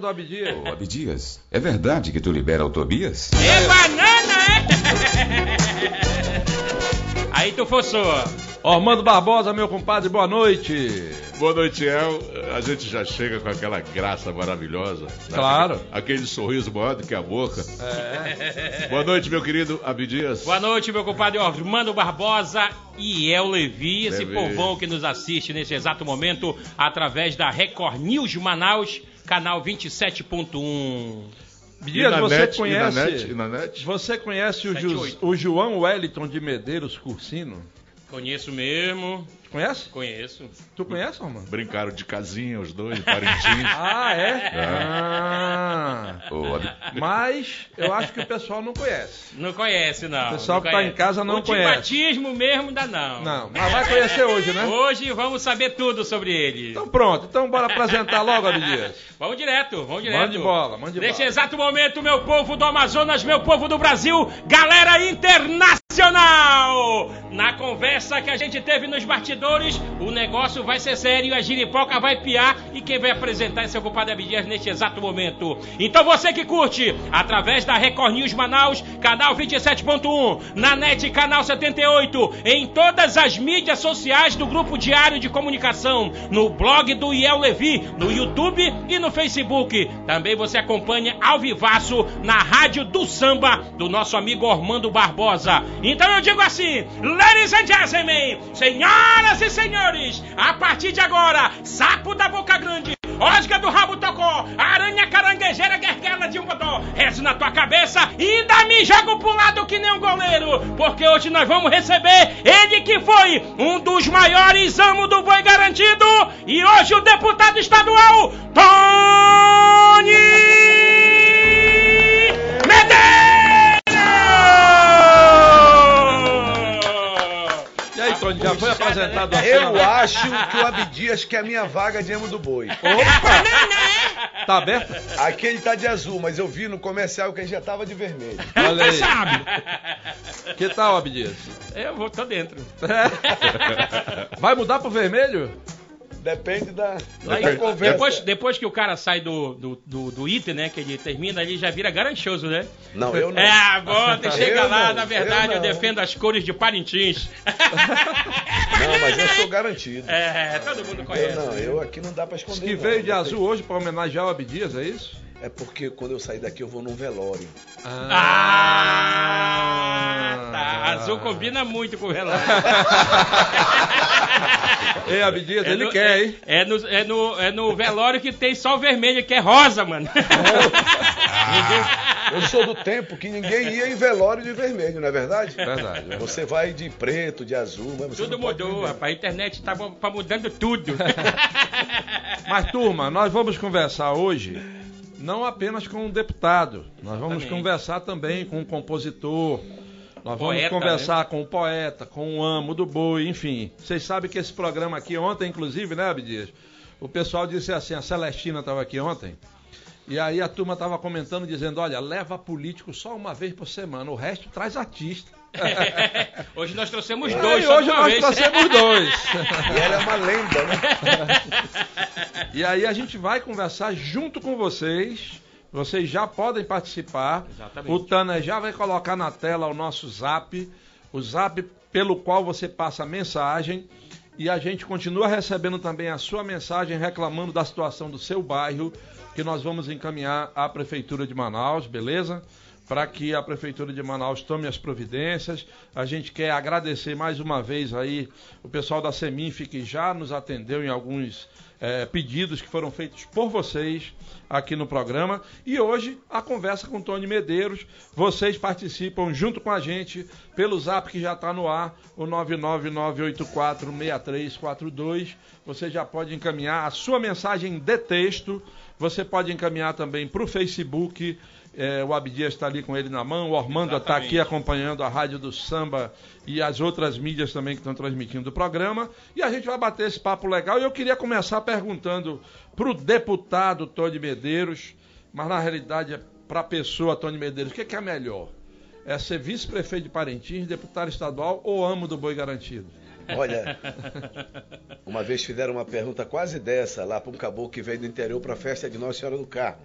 do Abdias. Ô, Abdias, é verdade que tu libera o Tobias? É banana, é? Aí tu forçou. Armando Barbosa, meu compadre, boa noite. Boa noite, El. A gente já chega com aquela graça maravilhosa. né? Claro. Aquele sorriso maior do que a boca. É. Boa noite, meu querido Abdias. Boa noite, meu compadre Armando Barbosa e El Levi, esse Levi. povão que nos assiste nesse exato momento através da Record News Manaus, canal 27.1. Abdias, na você net, conhece. na net, e na net? Você conhece o, Ju- o João Wellington de Medeiros Cursino? Conheço mesmo, Conhece? conheço. Tu conhece, Romano? Brincaram de casinha os dois, de Parintins. Ah, é? Ah. Ô, Ab... Mas eu acho que o pessoal não conhece. Não conhece, não. O pessoal não que tá conhece. em casa não o conhece. de batismo mesmo ainda não. Não, mas vai conhecer hoje, né? Hoje vamos saber tudo sobre ele. Então pronto, então bora apresentar logo, Abdias. Vamos direto, vamos direto. Mande bola, mande Neste bola. exato momento, meu povo do Amazonas, meu povo do Brasil, galera internacional! Na conversa que a gente teve nos bastidores, o negócio vai ser sério, a giripoca vai piar e quem vai apresentar é seu compadre Abdias neste exato momento. Então você que curte, através da Record News Manaus, canal 27.1, na net canal 78, em todas as mídias sociais do Grupo Diário de Comunicação, no blog do Iel Levi, no YouTube e no Facebook. Também você acompanha ao vivaço na Rádio do Samba do nosso amigo Ormando Barbosa. Então eu digo assim, ladies and gentlemen, senhoras e senhores, a partir de agora, sapo da boca grande, Osga do rabo tocó, aranha caranguejeira guerguela de um bodó, rezo na tua cabeça e ainda me jogo pro lado que nem um goleiro, porque hoje nós vamos receber ele que foi um dos maiores amos do boi garantido e hoje o deputado estadual, Tony já foi apresentado assim? Eu né? acho que o Abdias quer a minha vaga de amo do boi. Opa! Tá aberto? Aqui ele tá de azul, mas eu vi no comercial que ele já tava de vermelho. Olha aí. Sabe? Que tal, Abdias? Eu vou, tô dentro. Vai mudar pro vermelho? Depende da, Aí, da conversa. depois, depois que o cara sai do, do, do, do item, né? Que ele termina, ele já vira garanchoso, né? Não, eu não. É, bota, chega Eu lá, não, na verdade, eu eu, defendo as cores de Parintins. Não, mas eu sou garantido. É, todo mundo conhece. Eu não, eu aqui não dá pra esconder. Que veio de azul hoje pra homenagear o Abdias, é isso? É porque quando eu sair daqui eu vou num velório. Ah, tá. Azul combina muito com o relógio. Ei, Abdias, ele no, quer, é, hein? É no, é, no, é no velório que tem só o vermelho, que é rosa, mano. Eu sou do tempo que ninguém ia em velório de vermelho, não é verdade? Verdade, verdade. Você vai de preto, de azul, mas você Tudo mudou, rapaz. A internet tá, tá mudando tudo. Mas, turma, nós vamos conversar hoje não apenas com um deputado, nós vamos Exatamente. conversar também com um compositor, nós vamos Poeta, conversar com o poeta, com o amo do boi, enfim. Vocês sabem que esse programa aqui, ontem, inclusive, né, Abdias? O pessoal disse assim, a Celestina estava aqui ontem, e aí a turma estava comentando, dizendo, olha, leva político só uma vez por semana, o resto traz artista. Hoje nós trouxemos E dois, só hoje nós vez. trouxemos dois. E ela é uma lenda, né? E aí a gente vai conversar junto com vocês. Vocês já podem participar. Exatamente. O Tana já vai colocar na tela o nosso zap, o zap pelo qual você passa a mensagem. E a gente continua recebendo também a sua mensagem reclamando da situação do seu bairro, que nós vamos encaminhar à Prefeitura de Manaus, beleza? Para que a Prefeitura de Manaus tome as providências. A gente quer agradecer mais uma vez aí o pessoal da Seminf que já nos atendeu em alguns eh, pedidos que foram feitos por vocês aqui no programa. E hoje a conversa com Tony Medeiros. Vocês participam junto com a gente pelo zap que já está no ar, o 999846342. Você já pode encaminhar a sua mensagem de texto. Você pode encaminhar também para o Facebook. É, o Abdias está ali com ele na mão, o Ormando está aqui acompanhando a Rádio do Samba e as outras mídias também que estão transmitindo o programa. E a gente vai bater esse papo legal. E eu queria começar perguntando para o deputado Tony Medeiros, mas na realidade é para a pessoa, Tony Medeiros, o que, que é melhor? É ser vice-prefeito de Parintins, deputado estadual ou amo do boi garantido? Olha, uma vez fizeram uma pergunta quase dessa lá para um caboclo que veio do interior para a festa de Nossa Senhora do Carro.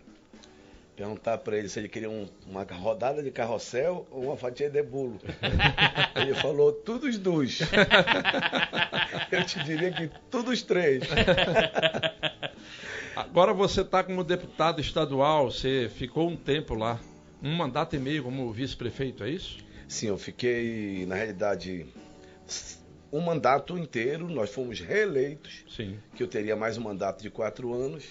Perguntar para ele se ele queria um- uma rodada de carrossel ou uma fatia de bolo. Ele falou, tudo os dois. Eu te diria que todos os três. Agora você está como deputado estadual, você ficou um tempo lá, um mandato e meio como vice-prefeito, é isso? Sim, eu fiquei, na realidade, um mandato inteiro. Nós fomos reeleitos. Sim. que eu teria mais um mandato de quatro anos,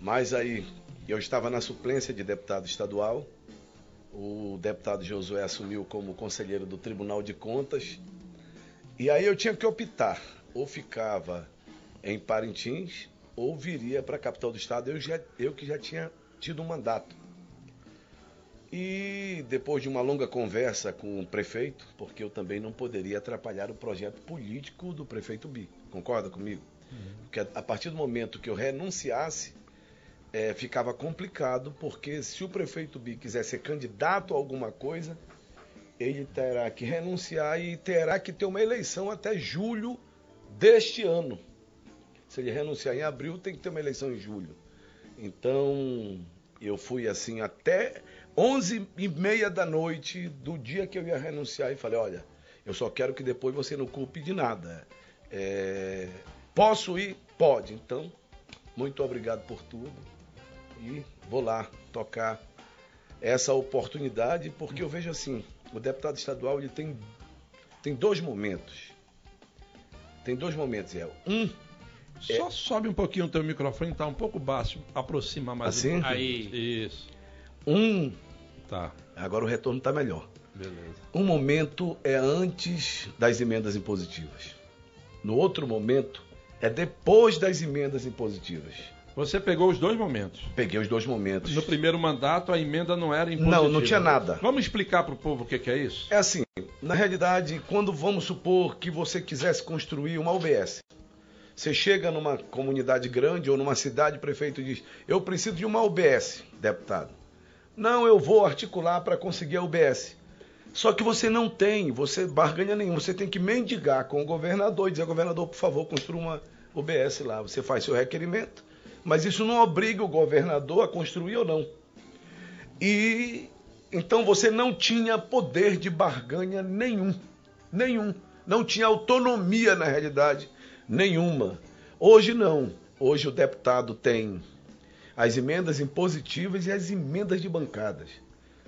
mas aí eu estava na suplência de deputado estadual, o deputado Josué assumiu como conselheiro do Tribunal de Contas, e aí eu tinha que optar, ou ficava em Parintins, ou viria para a capital do estado, eu, já, eu que já tinha tido um mandato. E depois de uma longa conversa com o prefeito, porque eu também não poderia atrapalhar o projeto político do prefeito Bi, concorda comigo? Porque a, a partir do momento que eu renunciasse, eh, ficava complicado, porque se o prefeito Bi quiser ser candidato a alguma coisa, ele terá que renunciar e terá que ter uma eleição até julho deste ano. Se ele renunciar em abril, tem que ter uma eleição em julho. Então, eu fui assim até 11 e meia da noite do dia que eu ia renunciar e falei, olha, eu só quero que depois você não culpe de nada. É, posso ir? Pode. Então, muito obrigado por tudo. E vou lá tocar essa oportunidade, porque eu vejo assim, o deputado estadual ele tem, tem dois momentos. Tem dois momentos, é Um, Só sobe um pouquinho o teu microfone, tá um pouco baixo, aproxima mais. Assim? um pouquinho. Aí. Isso. um, Tá. agora o retorno está melhor. Beleza. Um momento é antes das emendas impositivas. No outro momento é depois das emendas impositivas. Você pegou os dois momentos. Peguei os dois momentos. No primeiro mandato, a emenda não era impositiva. Não, não tinha nada. Vamos explicar para o povo o que, que é isso? É assim, na realidade, quando vamos supor que você quisesse construir uma UBS, você chega numa comunidade grande ou numa cidade, o prefeito diz: Eu preciso de uma UBS, deputado. Não, eu vou articular para conseguir a UBS. Só que você não tem, você barganha nenhum, você tem que mendigar com o governador e dizer: Governador, por favor, construa uma UBS lá. Você faz seu requerimento, mas isso não obriga o governador a construir ou não. E então você não tinha poder de barganha nenhum. Nenhum. Não tinha autonomia na realidade nenhuma. Hoje não. Hoje o deputado tem as emendas impositivas e as emendas de bancadas.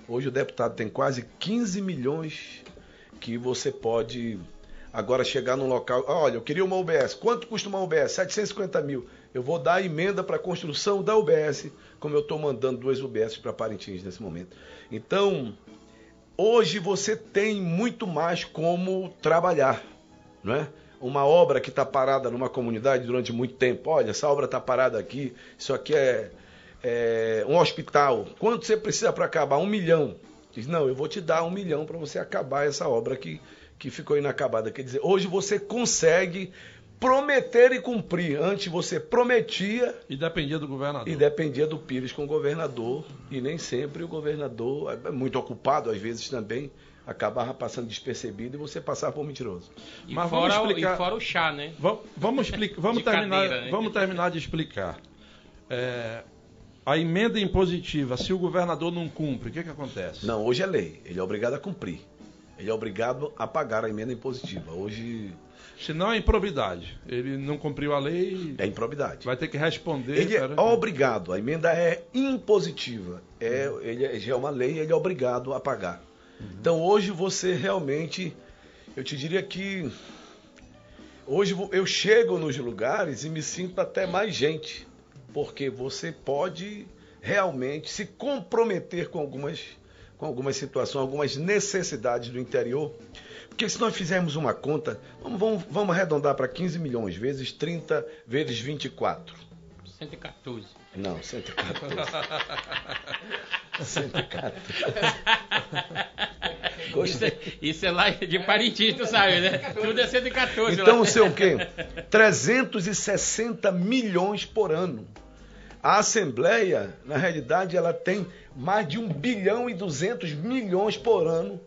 Hoje o deputado tem quase 15 milhões que você pode agora chegar num local. Olha, eu queria uma UBS. Quanto custa uma UBS? 750 mil. Eu vou dar a emenda para a construção da UBS, como eu estou mandando duas UBS para Parintins nesse momento. Então, hoje você tem muito mais como trabalhar, não é? Uma obra que está parada numa comunidade durante muito tempo. Olha, essa obra está parada aqui. Isso aqui é, é um hospital. Quanto você precisa para acabar? Um milhão. Diz, não, eu vou te dar um milhão para você acabar essa obra que, que ficou inacabada. Quer dizer, hoje você consegue prometer e cumprir. Antes você prometia E dependia do governador. e dependia do Pires com o governador. E nem sempre o governador, é muito ocupado às vezes também, acabava passando despercebido e você passava por mentiroso. E, Mas vamos fora, o- explicar- e fora o chá, né? Vamos, vamos, explicar, vamos, De terminar, cadeira, né? vamos terminar de explicar. É, a emenda impositiva, se o governador não cumpre, o que, que acontece? Não, hoje é lei. Ele é obrigado a cumprir. Ele é obrigado a pagar a emenda impositiva. Hoje Se não é improbidade. Ele não cumpriu a lei, é improbidade. vai ter que responder. Ele é obrigado, a emenda é impositiva. É, ele é, já é uma lei, ele é obrigado a pagar. Então hoje você realmente, eu te diria que hoje eu chego nos lugares e me sinto até mais gente, porque você pode realmente se comprometer com algumas, com algumas situações, algumas necessidades do interior. Porque se nós fizermos uma conta, vamos, vamos, vamos arredondar para 15 milhões, vezes 30, vezes 24. 114. Não, 114. 114. Isso é, isso é lá de Parintins, tu sabe, né? Tudo é 114 Então, lá. o seu o quê? 360 milhões por ano. A Assembleia, na realidade, ela tem mais de 1 bilhão e 200 milhões por ano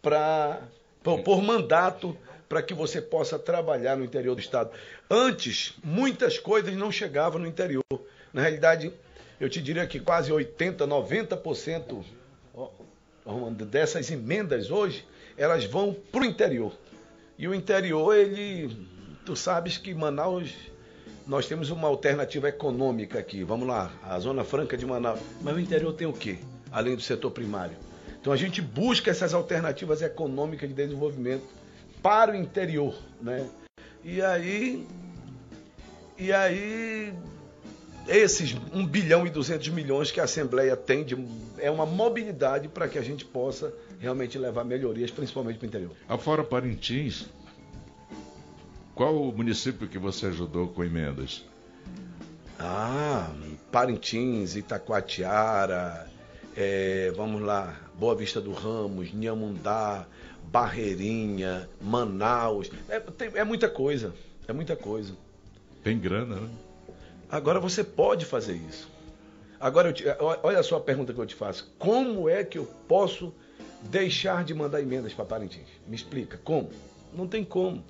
pra, por, por mandato para que você possa trabalhar no interior do Estado. Antes, muitas coisas não chegavam no interior. Na realidade, eu te diria que quase 80, 90% ó, Romano, dessas emendas hoje, elas vão para o interior. E o interior, ele. Tu sabes que Manaus. Nós temos uma alternativa econômica aqui. Vamos lá, a Zona Franca de Manaus. Mas o interior tem o quê? Além do setor primário. Então a gente busca essas alternativas econômicas de desenvolvimento para o interior, né? E aí. E aí. Esses 1 bilhão e 200 milhões que a Assembleia tem de, é uma mobilidade para que a gente possa realmente levar melhorias, principalmente para o interior. Afora Parintins, qual o município que você ajudou com emendas? Ah, Parintins, Itacoatiara, é, vamos lá, Boa Vista do Ramos, Nhamundá, Barreirinha, Manaus. É, tem- é muita coisa, é muita coisa. Tem grana, né? Agora você pode fazer isso. Agora, eu te- olha só a pergunta que eu te faço. Como é que eu posso deixar de mandar emendas para Parintins? Me explica. Como? Não tem como.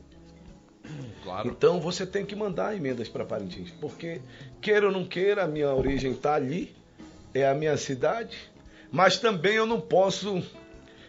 Claro. Então você tem que mandar emendas para Parintins, porque queira ou não queira, a minha origem está ali, é a minha cidade, mas também eu não posso.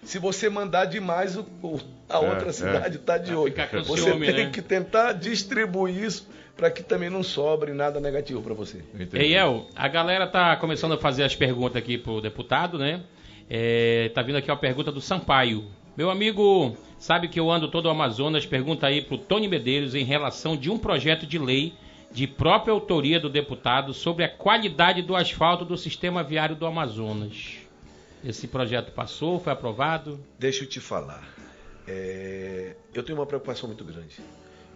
Se você mandar demais, o- o- a É, outra é. cidade está de olho. Você ciúme, tem né? que tentar distribuir isso para que também não sobre nada negativo para você. Eu entendi. Ei, El, a galera tá começando a fazer as perguntas aqui pro deputado, né? É, tá vindo aqui uma pergunta do Sampaio. Meu amigo, sabe que eu ando todo o Amazonas, pergunta aí pro Tony Medeiros em relação de um projeto de lei de própria autoria do deputado sobre a qualidade do asfalto do sistema viário do Amazonas. Esse projeto passou, foi aprovado? Deixa eu te falar. É, eu tenho uma preocupação muito grande.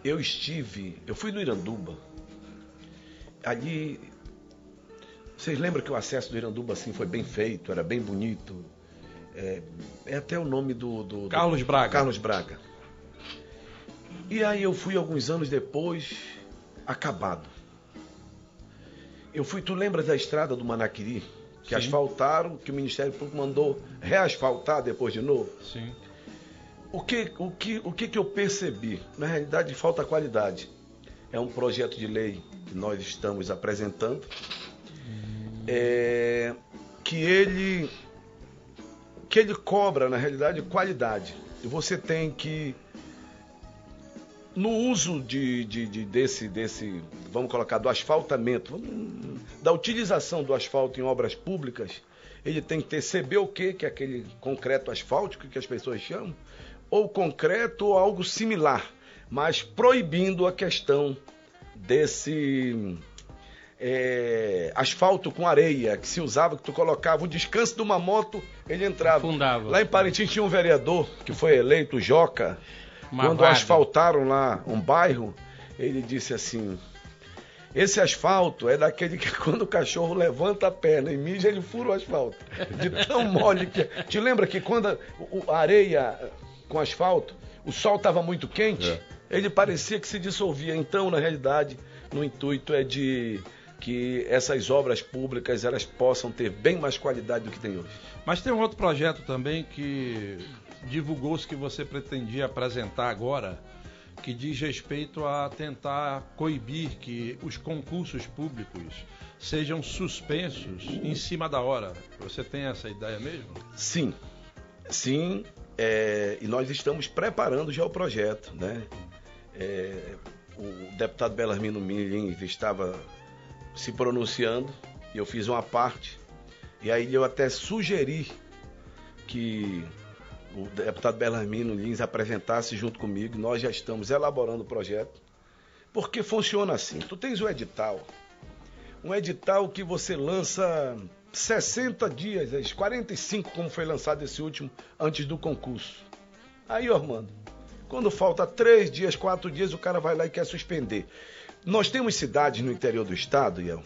Eu estive, eu fui no Iranduba. Ali, vocês lembram que o acesso do Iranduba assim foi bem feito, era bem bonito. É, é até o nome do, do- do- Carlos Braga. Carlos Braga. E aí eu fui alguns anos depois, acabado. Eu fui, tu lembra da estrada do Manaquiri? Que Sim. asfaltaram, que o Ministério Público mandou reasfaltar depois de novo? Sim. O que, o, que, o que, que eu percebi? Na realidade, falta qualidade. É um projeto de lei que nós estamos apresentando, é, que ele que ele cobra, na realidade, qualidade. E você tem que, no uso de, de- de- desse, desse, vamos colocar, do asfaltamento, da utilização do asfalto em obras públicas, ele tem que ter CBOQ, que é aquele concreto asfáltico que as pessoas chamam, ou concreto ou algo similar, mas proibindo a questão desse é, asfalto com areia que se usava, que tu colocava o descanso de uma moto, ele entrava. Afundava. Lá em Parintins tinha um vereador que foi eleito, Joca, Uma quando vaga. asfaltaram lá um bairro, ele disse assim: esse asfalto é daquele que quando o cachorro levanta a perna e mija, ele fura o asfalto. De tão mole que é. Te lembra que quando a, o- a areia com asfalto, o sol estava muito quente, É. ele parecia que se dissolvia. Então, na realidade, no intuito é de que essas obras públicas elas possam ter bem mais qualidade do que tem hoje. Mas tem um outro projeto também que divulgou-se que você pretendia apresentar agora, que diz respeito a tentar coibir que os concursos públicos sejam suspensos em cima da hora. Você tem essa ideia mesmo? Sim, sim, é, e nós estamos preparando já o projeto, né? É, o deputado Belarmino Milhins estava se pronunciando e eu fiz uma parte, e aí eu até sugeri que o deputado Belarmino Lins apresentasse junto comigo, nós já estamos elaborando o projeto, porque funciona assim, tu tens o edital, um edital que você lança 60 dias, às 45 como foi lançado esse último, antes do concurso. Aí, Armando, quando falta três dias, quatro dias, o cara vai lá e quer suspender. Nós temos cidades no interior do estado, Iel,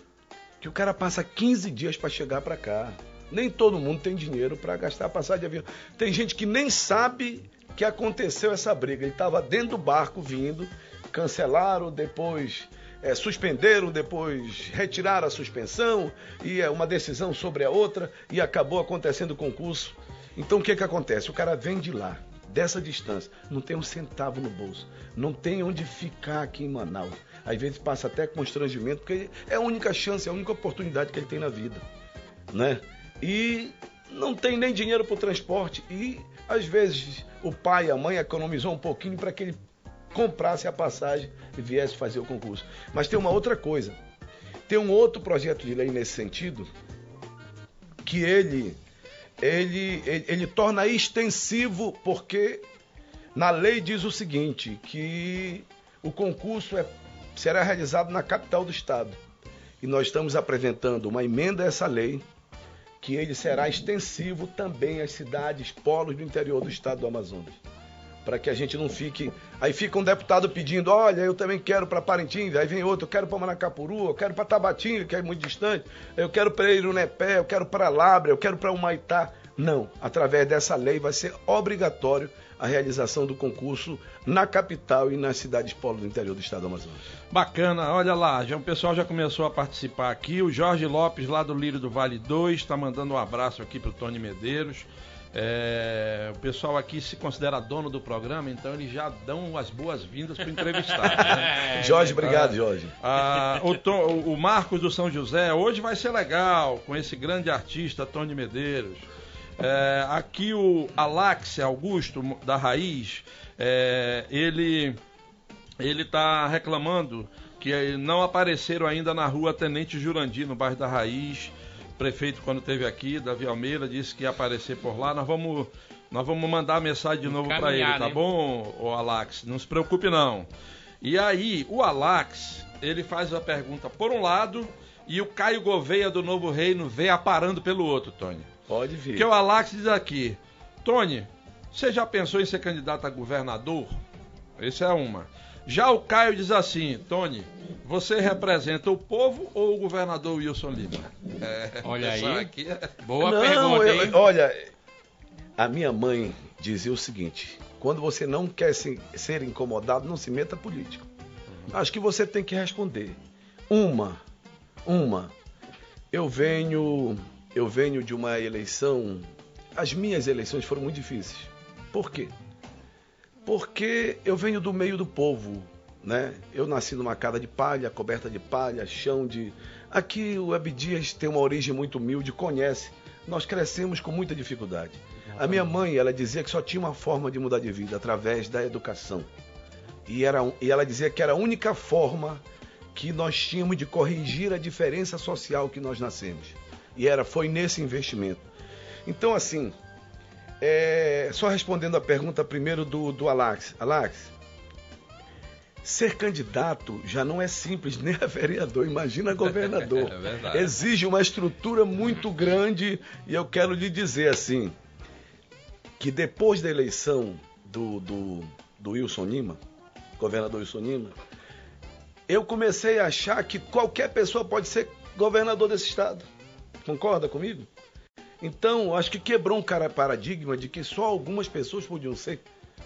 que o cara passa 15 dias para chegar para cá. Nem todo mundo tem dinheiro para gastar passagem de avião. Tem gente que nem sabe que aconteceu essa briga. Ele estava dentro do barco vindo, cancelaram, depois é, suspenderam, depois retiraram a suspensão, e é uma decisão sobre a outra, e acabou acontecendo o concurso. Então o que, que acontece? O cara vem de lá, dessa distância, não tem um centavo no bolso, não tem onde ficar aqui em Manaus. Às vezes passa até constrangimento, porque é a única chance, é a única oportunidade que ele tem na vida. Né? E não tem nem dinheiro para o transporte. E às vezes o pai e a mãe economizou um pouquinho para que ele comprasse a passagem e viesse fazer o concurso. Mas tem uma outra coisa. Tem um outro projeto de lei nesse sentido que ele ele, ele, ele torna extensivo porque na lei diz o seguinte, que o concurso é, será realizado na capital do estado. E nós estamos apresentando uma emenda a essa lei que ele será extensivo também às cidades, polos do interior do estado do Amazonas para que a gente não fique. Aí fica um deputado pedindo: olha, eu também quero para Parintins, aí vem outro, eu quero para Manacapuru, eu quero para Tabatinga, que é muito distante, eu quero para Irunepé, eu quero para Lábrea, eu quero para Humaitá. Não, através dessa lei vai ser obrigatório a realização do concurso na capital e nas cidades polo do interior do estado do Amazonas. Bacana, olha lá, já, o pessoal já começou a participar aqui. O Jorge Lopes, lá do Lírio do Vale 2, está mandando um abraço aqui para o Tony Medeiros. É, o pessoal aqui se considera dono do programa, então eles já dão as boas-vindas para o entrevistado. Né? Jorge, obrigado, Jorge. Ah, o, Tom, o Marcos do São José, hoje vai ser legal com esse grande artista Tony Medeiros. É, aqui o Alax Augusto da Raiz, é, ele ele está reclamando que não apareceram ainda na rua Tenente Jurandir, no bairro da Raiz prefeito, quando esteve aqui, Davi Almeida, disse que ia aparecer por lá. Nós vamos, nós vamos mandar a mensagem de novo para ele, tá né? bom, o Alax? Não se preocupe, não. E aí, o Alax, ele faz a pergunta por um lado e o Caio Gouveia do Novo Reino vem aparando pelo outro, Tony. Pode vir. Porque o Alax diz aqui, Tony, você já pensou em ser candidato a governador? Essa é uma. Já o Caio diz assim, Tony, você representa o povo ou o governador Wilson Lima? É, olha aí, aqui é... boa não, pergunta, eu, olha, a minha mãe dizia o seguinte, quando você não quer se, ser incomodado, não se meta político. Acho que você tem que responder. Uma, uma, eu venho, eu venho de uma eleição, as minhas eleições foram muito difíceis. Por quê? Porque eu venho do meio do povo, né? Eu nasci numa casa de palha, coberta de palha, chão de. Aqui o Abdias tem uma origem muito humilde, conhece. Nós crescemos com muita dificuldade. A minha mãe, ela dizia que só tinha uma forma de mudar de vida através da educação. E, era, e ela dizia que era a única forma que nós tínhamos de corrigir a diferença social que nós nascemos. E era foi nesse investimento. Então, assim, é, só respondendo a pergunta primeiro do, do Alax. Alax, ser candidato já não é simples, nem a vereador, imagina governador. é Exige uma estrutura muito grande e eu quero lhe dizer assim, que depois da eleição do, do, do Wilson Lima, governador Wilson Lima, eu comecei a achar que qualquer pessoa pode ser governador desse estado. Concorda comigo? Então, acho que quebrou um cara paradigma de que só algumas pessoas podiam ser.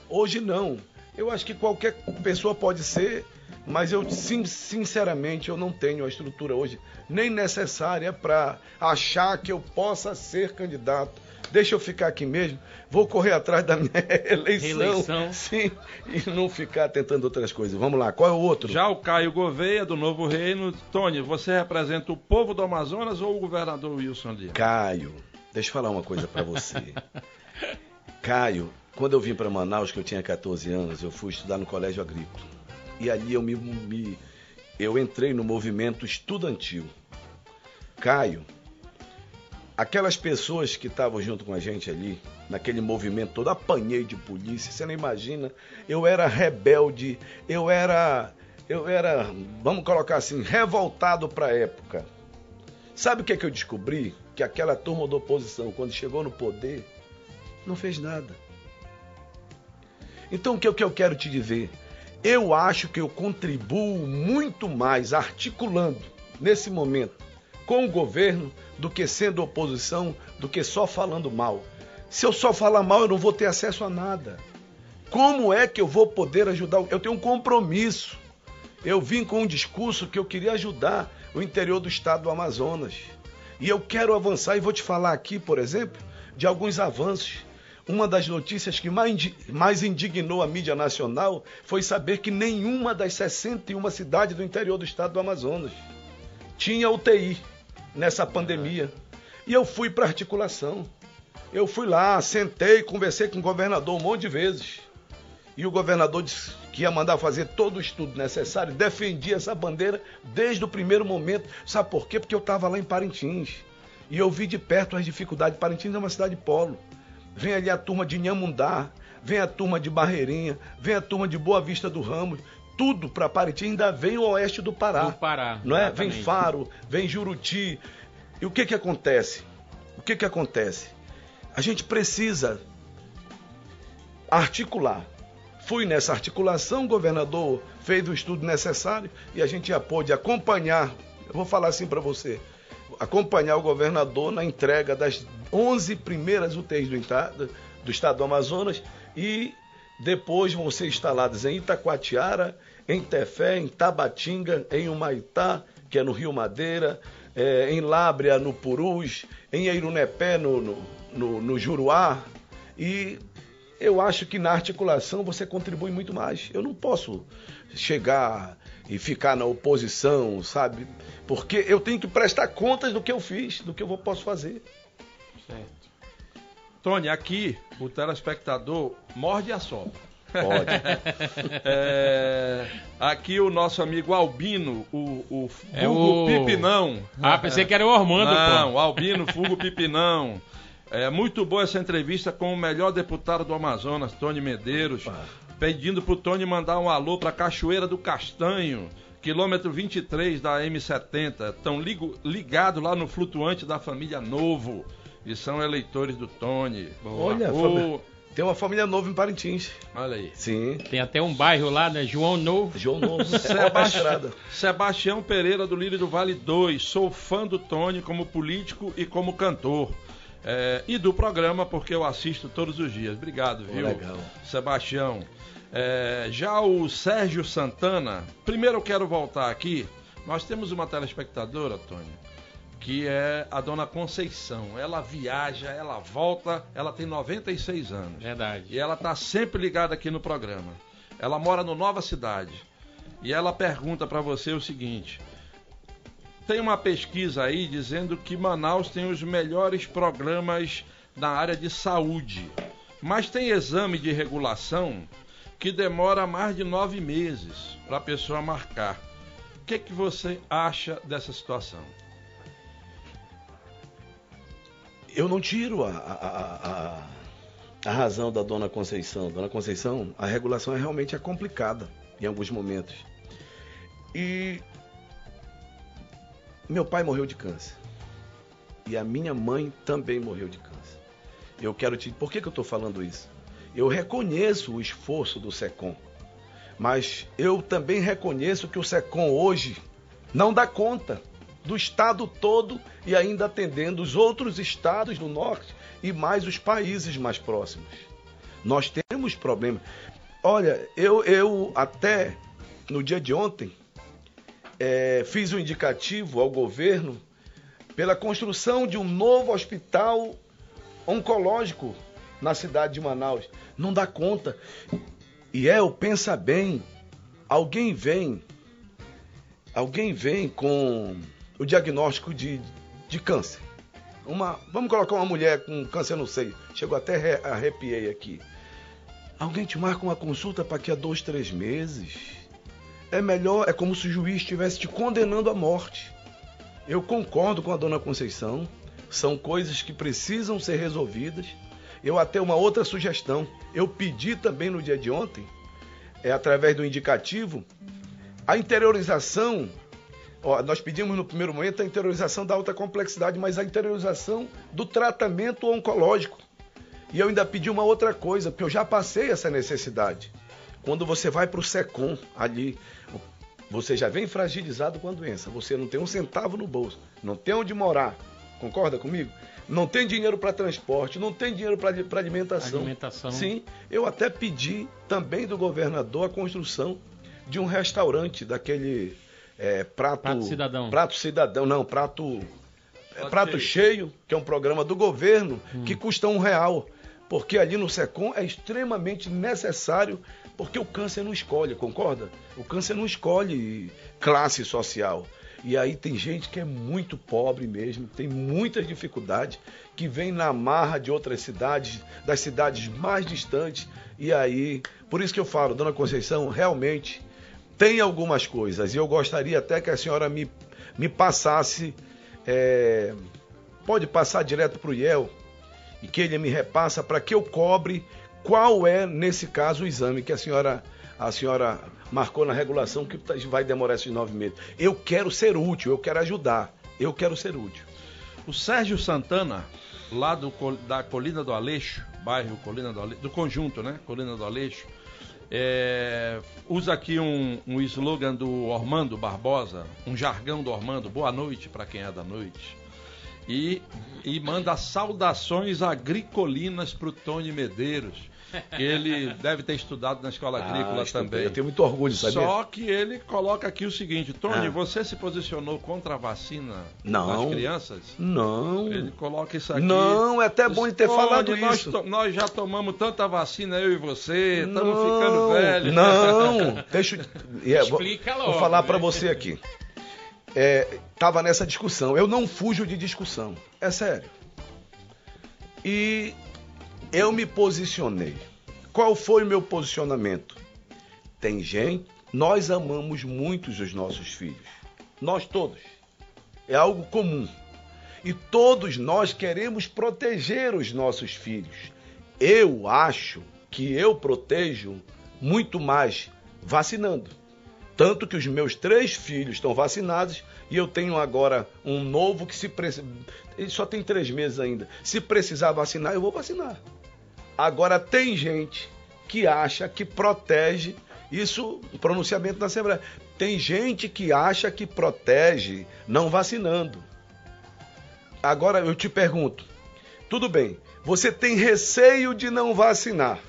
Hoje não. Eu acho que qualquer pessoa pode ser, mas eu sinceramente eu não tenho a estrutura hoje nem necessária para achar que eu possa ser candidato. Deixa eu ficar aqui mesmo, vou correr atrás da minha eleição, Reeleição. sim, e não ficar tentando outras coisas. Vamos lá, qual é o outro? Já o Caio Gouveia, do Novo Reino. Tony, você representa o povo do Amazonas ou o governador Wilson Lima? Caio, Deixa eu falar uma coisa para você. Caio, quando eu vim para Manaus, que eu tinha 14 anos, eu fui estudar no colégio agrícola. E ali eu me, me eu entrei no movimento estudantil. Caio, aquelas pessoas que estavam junto com a gente ali, naquele movimento todo, apanhei de polícia, você não imagina, eu era rebelde, eu era, eu era, vamos colocar assim, revoltado para a época. Sabe o que é que eu descobri? que aquela turma da oposição, quando chegou no poder, não fez nada. Então o que, é que eu quero te dizer? Eu acho que eu contribuo muito mais articulando nesse momento com o governo do que sendo oposição, do que só falando mal. Se eu só falar mal, eu não vou ter acesso a nada. Como é que eu vou poder ajudar? Eu tenho um compromisso. Eu vim com um discurso que eu queria ajudar o interior do estado do Amazonas. E eu quero avançar e vou te falar aqui, por exemplo, de alguns avanços. Uma das notícias que mais indi- mais indignou a mídia nacional foi saber que nenhuma das 61 cidades do interior do estado do Amazonas tinha UTI nessa pandemia. E eu fui para articulação. Eu fui lá, sentei, conversei com o governador um monte de vezes. E o governador disse que ia mandar fazer todo o estudo necessário, defendi essa bandeira desde o primeiro momento. Sabe por quê? Porque eu estava lá em Parintins. E eu vi de perto as dificuldades. Parintins é uma cidade polo. Vem ali a turma de Nhamundá, vem a turma de Barreirinha, vem a turma de Boa Vista do Ramos. Tudo para Parintins ainda vem o oeste do Pará. Do Pará, Não é? Vem. Faro, vem Juruti. E o que que acontece? O que que acontece? A gente precisa articular. Fui nessa articulação, o governador fez o estudo necessário e a gente já pôde acompanhar, eu vou falar assim para você, acompanhar o governador na entrega das 11 primeiras UTIs do, do estado do Amazonas e depois vão ser instaladas em Itacoatiara, em Tefé, em Tabatinga, em Humaitá, que é no Rio Madeira, eh, em Lábrea, no Purus, em Eirunepé, no, no, no, no Juruá. E eu acho que na articulação você contribui muito mais. Eu não posso chegar e ficar na oposição, sabe? Porque eu tenho que prestar contas do que eu fiz, do que eu posso fazer. Certo. Tony, aqui o telespectador morde a sopa. Pode. É, aqui o nosso amigo Albino, o, o É Fugo o- Pipinão. Ah, pensei que era o Ormando, Não, pô. Albino Fugo Pipinão. É muito boa essa entrevista com o melhor deputado do Amazonas, Tony Medeiros, pedindo pro Tony mandar um alô pra Cachoeira do Castanho, quilômetro 23 da M70. Estão ligados lá no flutuante da família Novo e são eleitores do Tony. Olha, Ô, família- tem uma família nova em Parintins. olha aí. Sim. Tem até um bairro lá, né? João Novo. João Novo. Sebastião, Sebastião Pereira do Lírio do Vale 2. Sou fã do Tony como político e como cantor. É, e do programa, porque eu assisto todos os dias. Obrigado, viu? legal. Sebastião. É, já o Sérgio Santana, primeiro eu quero voltar aqui. Nós temos uma telespectadora, Tony, que é a dona Conceição. Ela viaja, ela volta, ela tem 96 anos. Verdade. E ela está sempre ligada aqui no programa. Ela mora no Nova Cidade. E ela pergunta para você o seguinte: tem uma pesquisa aí dizendo que Manaus tem os melhores programas na área de saúde, mas tem exame de regulação que demora mais de nove meses para a pessoa marcar. O que, que você acha dessa situação? Eu não tiro a, a, a, a- razão da dona Conceição. Dona Conceição, a regulação é realmente é complicada em alguns momentos. E meu pai morreu de câncer. E a minha mãe também morreu de câncer. Eu quero te. Por que, que eu estou falando isso? Eu reconheço o esforço do SECOM. Mas eu também reconheço que o SECOM hoje não dá conta do estado todo e ainda atendendo os outros estados do norte e mais os países mais próximos. Nós temos problemas. Olha, eu, eu até no dia de ontem eh, fiz um indicativo ao governo pela construção de um novo hospital oncológico na cidade de Manaus. Não dá conta. E é, pensa bem, alguém vem, alguém vem com o diagnóstico de, de câncer. Uma, vamos colocar uma mulher com câncer no seio. Chegou até re- arrepiei aqui. Alguém te marca uma consulta para daqui a dois, três meses. É melhor, é como se o juiz estivesse te condenando à morte. Eu concordo com a dona Conceição. São coisas que precisam ser resolvidas. Eu até uma outra sugestão. Eu pedi também no dia de ontem, é através do indicativo, a interiorização. Ó, nós pedimos no primeiro momento a interiorização da alta complexidade, mas a interiorização do tratamento oncológico. E eu ainda pedi uma outra coisa, porque eu já passei essa necessidade. Quando você vai para o SECOM ali, você já vem fragilizado com a doença. Você não tem um centavo no bolso, não tem onde morar. Concorda comigo? Não tem dinheiro para transporte, não tem dinheiro para alimentação. Alimentação. Sim, eu até pedi também do governador a construção de um restaurante daquele é, prato. Prato cidadão. Prato cidadão, não, prato. é, Prato prato cheio, que é um programa do governo, Hum. que custa um real. Porque ali no SECOM é extremamente necessário, porque o câncer não escolhe, concorda? O câncer não escolhe classe social. E aí tem gente que é muito pobre mesmo, tem muitas dificuldades, que vem na marra de outras cidades, das cidades mais distantes. E aí, por isso que eu falo, dona Conceição, realmente tem algumas coisas. E eu gostaria até que a senhora me, me passasse. é, pode passar direto para o IEL e que ele me repassa para que eu cobre qual é, nesse caso, o exame que a senhora, a senhora marcou na regulação que vai demorar esses nove meses. Eu quero ser útil, eu quero ajudar, eu quero ser útil. O Sérgio Santana, lá do, da Colina do Aleixo, bairro Colina do Aleixo, do conjunto, né? Colina do Aleixo, é, usa aqui um, um slogan do Ormando Barbosa, um jargão do Ormando, boa noite para quem é da noite. E, e manda saudações agricolinas para o Tony Medeiros, ele deve ter estudado na escola agrícola Ah, também. Eu tenho muito orgulho, sabia? Só que ele coloca aqui o seguinte, Tony, Ah. você se posicionou contra a vacina Não. das crianças? Não. Ele coloca isso aqui. Não, é até bom ele ter Tony, falado nós, isso. to- nós já tomamos tanta vacina, eu e você, estamos ficando velhos. Não, deixa eu. é, vou- Explica Vou logo, falar né? pra você aqui. É, tava nessa discussão. Eu não fujo de discussão. É sério. E eu me posicionei. Qual foi o meu posicionamento? Tem gente, nós amamos muito os nossos filhos. Nós todos. É algo comum. E todos nós queremos proteger os nossos filhos. Eu acho que eu protejo muito mais vacinando. Tanto que os meus três filhos estão vacinados e eu tenho agora um novo que se. Ele só tem três meses ainda. Se precisar vacinar, eu vou vacinar. Agora tem gente que acha que protege. Isso, pronunciamento da Assembleia. Tem gente que acha que protege não vacinando. Agora eu te pergunto: tudo bem, você tem receio de não vacinar.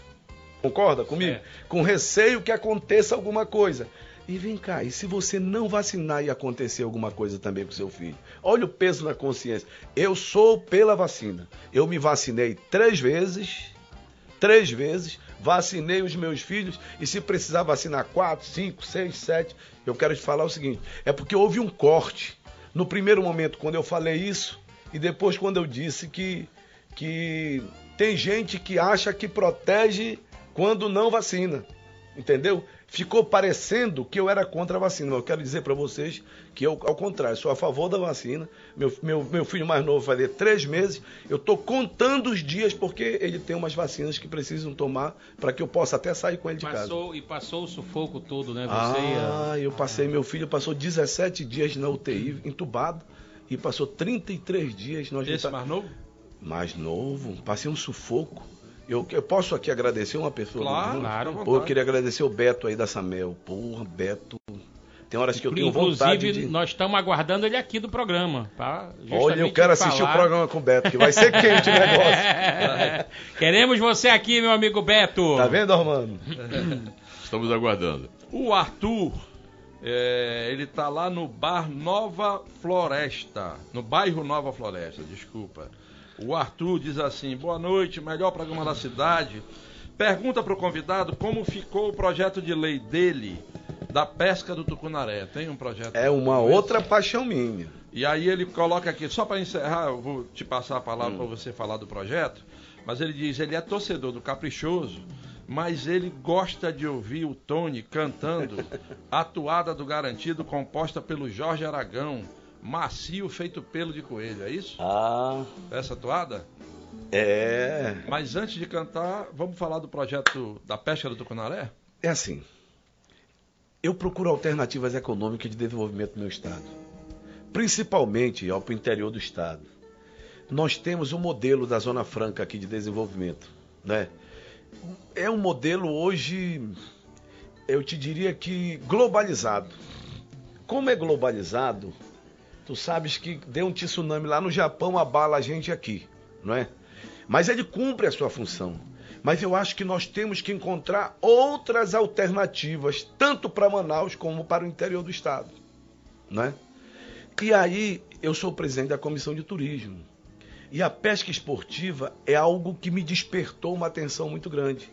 Concorda comigo? É. Com receio que aconteça alguma coisa. E vem cá, e se você não vacinar e acontecer alguma coisa também com seu filho? Olha o peso na consciência. Eu sou pela vacina. Eu me vacinei três vezes, três vezes, vacinei os meus filhos e se precisar vacinar quatro, cinco, seis, sete, eu quero te falar o seguinte: é porque houve um corte no primeiro momento quando eu falei isso e depois quando eu disse que que tem gente que acha que protege quando não vacina, entendeu? Ficou parecendo que eu era contra a vacina. mas Eu quero dizer para vocês que eu, ao contrário, sou a favor da vacina. Meu, meu, meu filho mais novo vai ter três meses. Eu estou contando os dias porque ele tem umas vacinas que precisam tomar para que eu possa até sair com ele de casa. E passou o sufoco todo, né? Você Ah, eu passei, meu filho passou 17 dias na UTI, entubado, e passou 33 dias. Nós Esse tá- mais novo? mais novo, passei um sufoco. Eu, eu posso aqui agradecer uma pessoa? Claro, claro. Pô, eu queria agradecer o Beto aí da Samel. Porra, Beto. Tem horas que eu tenho vontade Inclusive, de. nós estamos aguardando ele aqui do programa. Tá? Olha, eu quero assistir falar- o programa com o Beto, que vai ser quente o negócio. Queremos você aqui, meu amigo Beto. Tá vendo, Armando? Estamos aguardando. O Arthur, é, ele tá lá no bar Nova Floresta, no bairro Nova Floresta, desculpa. O Arthur diz assim: boa noite, melhor programa da cidade. Pergunta para o convidado como ficou o projeto de lei dele da pesca do tucunaré. Tem um projeto? É uma como esse? outra paixão minha. E aí ele coloca aqui, só para encerrar, eu vou te passar a palavra Hum. para você falar do projeto, mas ele diz, ele é torcedor do Caprichoso, mas ele gosta de ouvir o Tony cantando a toada do Garantido composta pelo Jorge Aragão, macio feito pelo de coelho, é isso? Ah, Essa toada? é. Mas antes de cantar, vamos falar do projeto da pesca do Tucunaré? É assim. Eu procuro alternativas econômicas de desenvolvimento no meu estado, principalmente ao interior do estado. Nós temos um modelo da Zona Franca aqui de desenvolvimento, né? É um modelo hoje, eu te diria que globalizado. Como é globalizado, tu sabes que deu um tsunami lá no Japão, abala a gente aqui, não é? Mas ele cumpre a sua função. Mas eu acho que nós temos que encontrar outras alternativas, tanto para Manaus como para o interior do estado. Né? E aí, eu sou presidente da comissão de turismo. E a pesca esportiva é algo que me despertou uma atenção muito grande.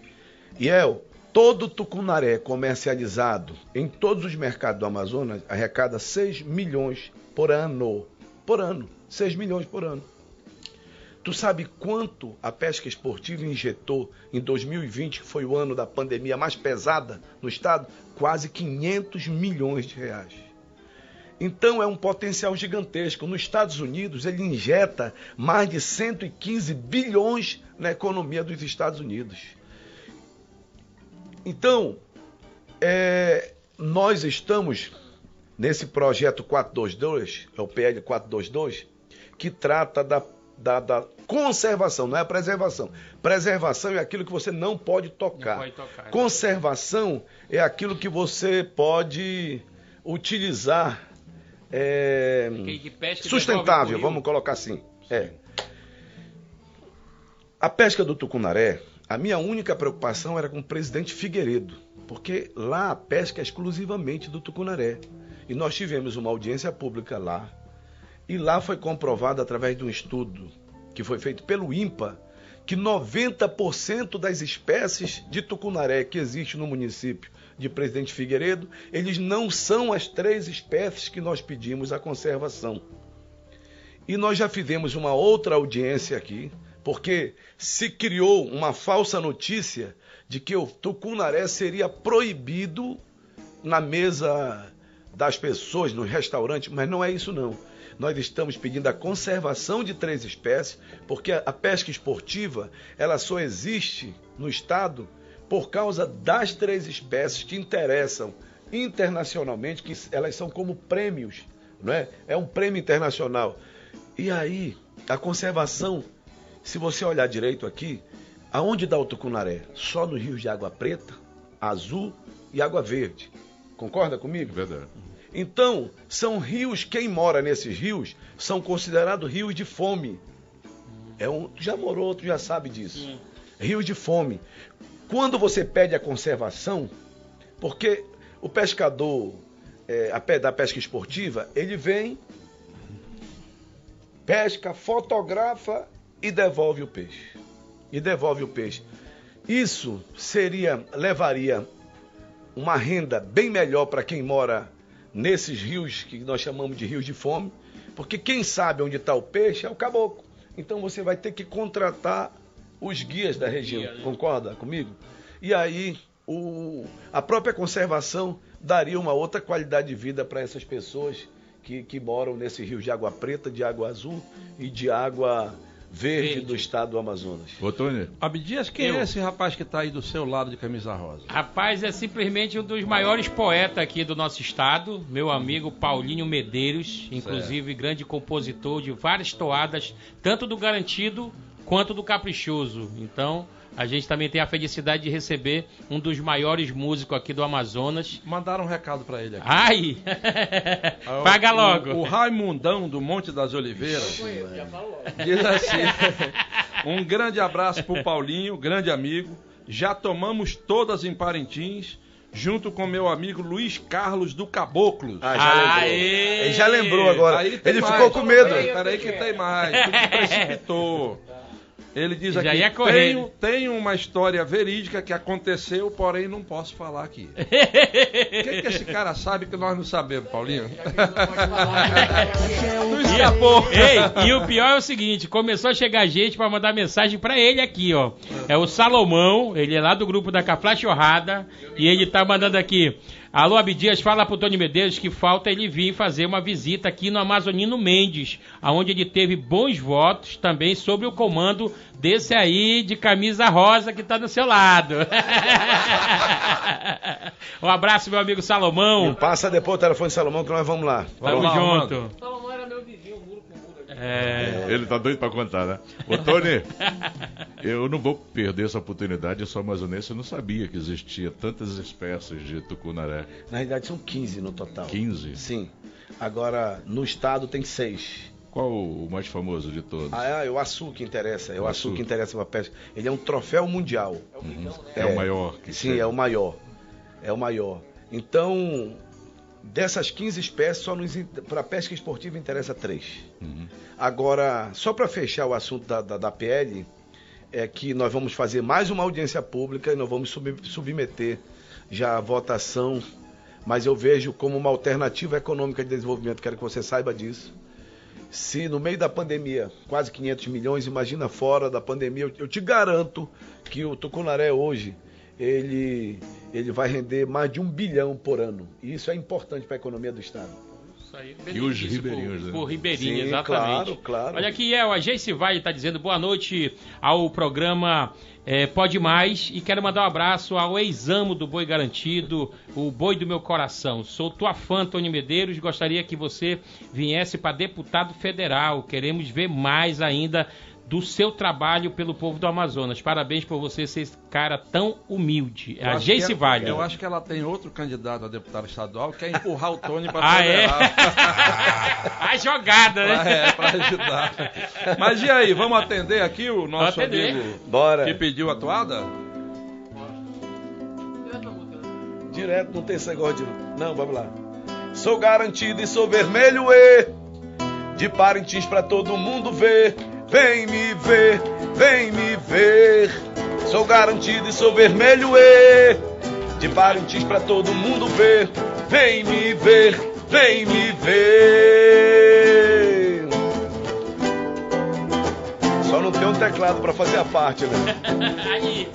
E El, todo tucunaré comercializado em todos os mercados do Amazonas arrecada 6 milhões por ano. Por ano. 6 milhões por ano. Tu sabe quanto a pesca esportiva injetou em 2020, que foi o ano da pandemia mais pesada no estado? Quase 500 milhões de reais. Então é um potencial gigantesco. Nos Estados Unidos, ele injeta mais de 115 bilhões na economia dos Estados Unidos. Então, é, nós estamos nesse projeto 422, é o PL 422, que trata da, da, da conservação, não é a preservação. Preservação é aquilo que você não pode tocar. Não pode tocar, Conservação é aquilo que você pode utilizar é, Aquele que pesca sustentável, vamos colocar assim. É. A pesca do tucunaré, a minha única preocupação era com o presidente Figueiredo, porque lá a pesca é exclusivamente do tucunaré. E nós tivemos uma audiência pública lá, e lá foi comprovado através de um estudo que foi feito pelo INPA que 90% das espécies de tucunaré que existe no município de Presidente Figueiredo, eles não são as três espécies que nós pedimos a conservação. E nós já fizemos uma outra audiência aqui, porque se criou uma falsa notícia de que o tucunaré seria proibido na mesa das pessoas, no restaurante, mas não é isso não. Nós estamos pedindo a conservação de três espécies, porque a pesca esportiva, ela só existe no estado por causa das três espécies que interessam internacionalmente, que elas são como prêmios, não é? É um prêmio internacional. E aí, a conservação, se você olhar direito aqui, aonde dá o tucunaré? Só nos rios de água preta, azul e água verde. Concorda comigo? Verdade. Então, são rios, quem mora nesses rios, são considerados rios de fome. É um, tu já morou, tu já sabe disso. Rios de fome. Quando você pede a conservação, porque o pescador é, a pé da pesca esportiva, ele vem, pesca, fotografa e devolve o peixe. E devolve o peixe. Isso seria, levaria uma renda bem melhor para quem mora nesses rios que nós chamamos de rios de fome, porque quem sabe onde está o peixe é o caboclo. Então você vai ter que contratar os guias da região, Guia, né? concorda comigo? E aí o- a própria conservação daria uma outra qualidade de vida para essas pessoas que, que moram nesse rio de água preta, de água azul e de água verde, Verde. do estado do Amazonas. Ô, Tony, Abdias, quem Eu. é esse rapaz que está aí do seu lado de camisa rosa? Rapaz, é simplesmente um dos maiores poetas aqui do nosso estado, meu amigo Paulinho Medeiros, inclusive grande compositor de várias toadas, tanto do Garantido quanto do Caprichoso. Então, a gente também tem a felicidade de receber um dos maiores músicos aqui do Amazonas. Mandaram um recado para ele aqui. Ai! O- Paga o- logo! O, Raimundão do Monte das Oliveiras diz assim: um grande abraço pro Paulinho, grande amigo. Já tomamos todas em Parintins, junto com meu amigo Luiz Carlos do Caboclos. Ah, já lembrou. Aê! Ele já lembrou agora. Ele mais. ficou com medo. Peraí, peraí que tem mais. Tu te precipitou. Ele diz aqui: ia correr. tenho, tenho uma história verídica que aconteceu, porém não posso falar aqui. O que, que esse cara sabe que nós não sabemos, Paulinho? tu escapou. Ei, e o pior é o seguinte, começou a chegar gente pra mandar mensagem pra ele aqui, ó. É o Salomão, ele é lá do grupo da Caflachorrada, e ele tá mandando aqui. Alô, Abdias, fala pro Tony Medeiros que falta ele vir fazer uma visita aqui no Amazonino Mendes, aonde ele teve bons votos também sobre o comando desse aí de camisa rosa que tá do seu lado. um abraço, meu amigo Salomão. Passa depois o telefone de Salomão que nós vamos lá. Tamo lá, junto. É. ele tá doido pra contar, né? Ô, Tony, eu não vou perder essa oportunidade, eu sou amazonense, eu não sabia que existia tantas espécies de tucunaré. Na realidade são 15 no total. 15? Sim. Agora, no estado tem seis Qual o mais famoso de todos? Ah, é, o Açu que interessa. É o O Açu que interessa pra pesca. Ele é um troféu mundial. Uhum. É, o maior. Que Sim, chega. é o maior. É o maior. Então, dessas 15 espécies, só para pesca esportiva interessa três. Uhum. Agora, só para fechar o assunto da, da, da PL, é que nós vamos fazer mais uma audiência pública e nós vamos sub- submeter já a votação, mas eu vejo como uma alternativa econômica de desenvolvimento, quero que você saiba disso. Se no meio da pandemia, quase 500 milhões, imagina fora da pandemia, eu, eu te garanto que o Tucunaré hoje, ele, ele vai render mais de um bilhão por ano. E isso é importante para a economia do Estado. Isso aí, E os ribeirinhos, por, né? por ribeirinho, Sim, exatamente. claro, claro. Olha aqui, El, a Geice Vai está dizendo boa noite ao programa eh, Pode Mais e quero mandar um abraço ao ex-amo do Boi Garantido, o Boi do Meu Coração. Sou tua fã, Tony Medeiros, gostaria que você viesse para deputado federal. Queremos ver mais ainda do seu trabalho pelo povo do Amazonas. Parabéns por você ser esse cara tão humilde. Eu A Geice ela- Vale. Eu acho que ela tem outro candidato a deputado estadual que quer empurrar o Tony para Ah, é? a jogada, né? Pra- é, pra ajudar. Mas e aí, vamos atender aqui o nosso amigo Bora. que pediu a toada? Direto, não tem esse negócio de. Não, vamos lá. Sou garantido e sou vermelho, e de Parintins pra todo mundo ver. Vem me ver, vem me ver. Sou garantido e sou vermelho, e de Parintins pra todo mundo ver. Vem me ver, vem me ver. Só não tem um teclado pra fazer a parte, né? Aí.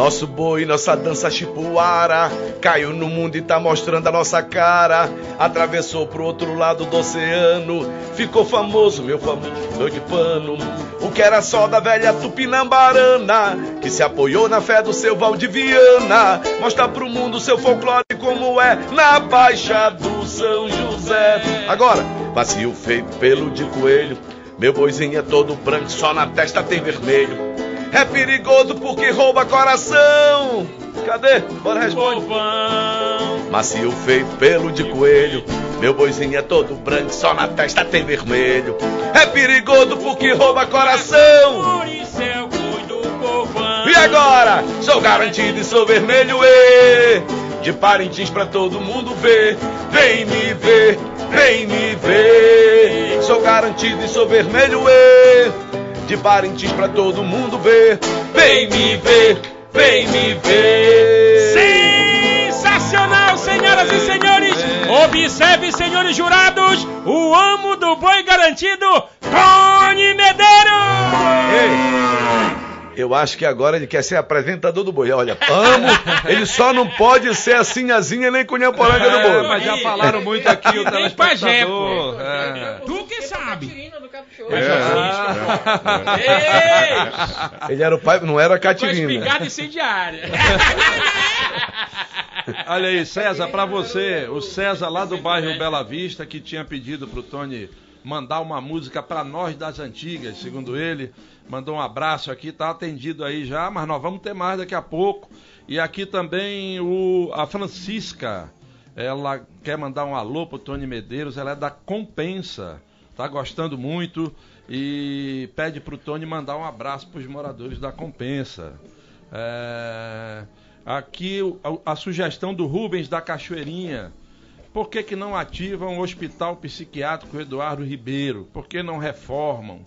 Nosso boi, nossa dança chipuara Caiu no mundo e tá mostrando a nossa cara. Atravessou pro outro lado do oceano Ficou famoso, meu famoso boi de pano. O que era só da velha Tupinambarana Que se apoiou na fé do seu Valdiviana Mostra pro mundo seu folclore como é Na Baixa do São José. Agora, vazio feito pelo de coelho Meu boizinho é todo branco, só na testa tem vermelho é perigoso porque rouba coração. Cadê? Bora responde. Povão. Macio feito pelo de coelho. Meu boizinho é todo branco, só na testa tem vermelho. É perigoso porque rouba coração. Povão. E agora? Sou garantido e sou vermelho, e De Parintins pra todo mundo ver. Vem me ver, vem me ver. Sou garantido e sou vermelho, e De Parintins pra todo mundo ver. Vem me ver, vem me ver. Sensacional, senhoras e senhores! Observe, senhores jurados, o amo do boi garantido, Tony Medeiros! Ei, eu acho que agora ele quer ser apresentador do boi. Olha, amo. Ele só não pode ser a sinhazinha nem cunhaporanga do É, boi. mas já falaram muito aqui o telespectador. É. Tu que sabe. É, Ah. é, Ei! Ele era o pai, não era a Com espingarda incendiária. Olha aí, César, pra você, o César lá do bairro Bela Vista, que tinha pedido pro Tony mandar uma música pra nós das antigas, segundo ele, mandou um abraço aqui, tá atendido aí já, mas nós vamos ter mais daqui a pouco. E aqui também o, a Francisca, ela quer mandar um alô pro Tony Medeiros, ela é da Compensa, tá gostando muito e pede pro Tony mandar um abraço pros moradores da Compensa. É, Aqui o- a, a sugestão do Rubens da Cachoeirinha. Por que, que não ativam o Hospital Psiquiátrico Eduardo Ribeiro? Por que não reformam?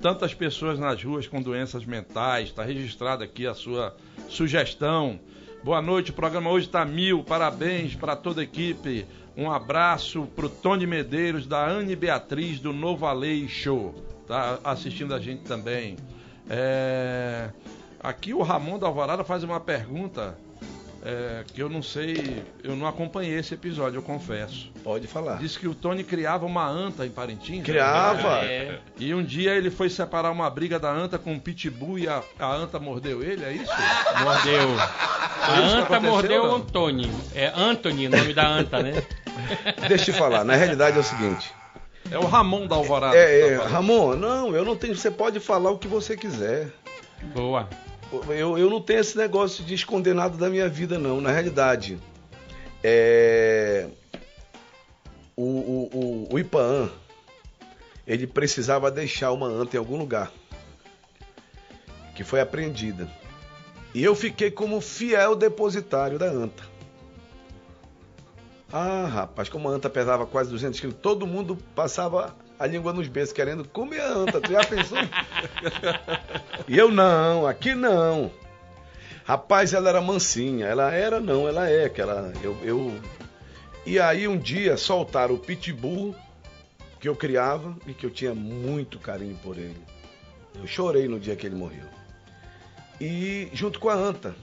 Tantas pessoas nas ruas com doenças mentais. Está registrada aqui a sua sugestão. Boa noite, o programa hoje está mil. Parabéns para toda a equipe. Um abraço para o Tony Medeiros, da Anne Beatriz, do Novo Alei Show. Tá assistindo a gente também. É, Aqui o Ramon da Alvorada faz uma pergunta é, que eu não sei, eu não acompanhei esse episódio, eu confesso. Pode falar. Disse que o Tony criava uma anta em Parintins. Criava. É. E um dia ele foi separar uma briga da anta com um pitbull e a, a anta mordeu ele, é isso? Mordeu. A isso que anta mordeu o? Antônio. É Anthony, o nome da anta, né? Deixa eu te falar. Na realidade é o seguinte. É o Ramon da Alvorada. É, que é, tá. Ramon, não, eu não tenho. Você pode falar o que você quiser. Boa. eu, eu não tenho esse negócio de esconder nada da minha vida, não. Na realidade, é, o, o, o, o Ipaã, ele precisava deixar uma anta em algum lugar, que foi apreendida. E eu fiquei como fiel depositário da anta. Ah, rapaz, como a anta pesava quase 200 quilos, todo mundo passava a língua nos beijos querendo comer a anta. Tu já pensou? e eu não, aqui não. Rapaz, ela era mansinha. Ela era, não, ela é. Que ela, eu, eu... E aí um dia soltaram o pitbull que eu criava e que eu tinha muito carinho por ele. Eu chorei no dia que ele morreu. E junto com a anta.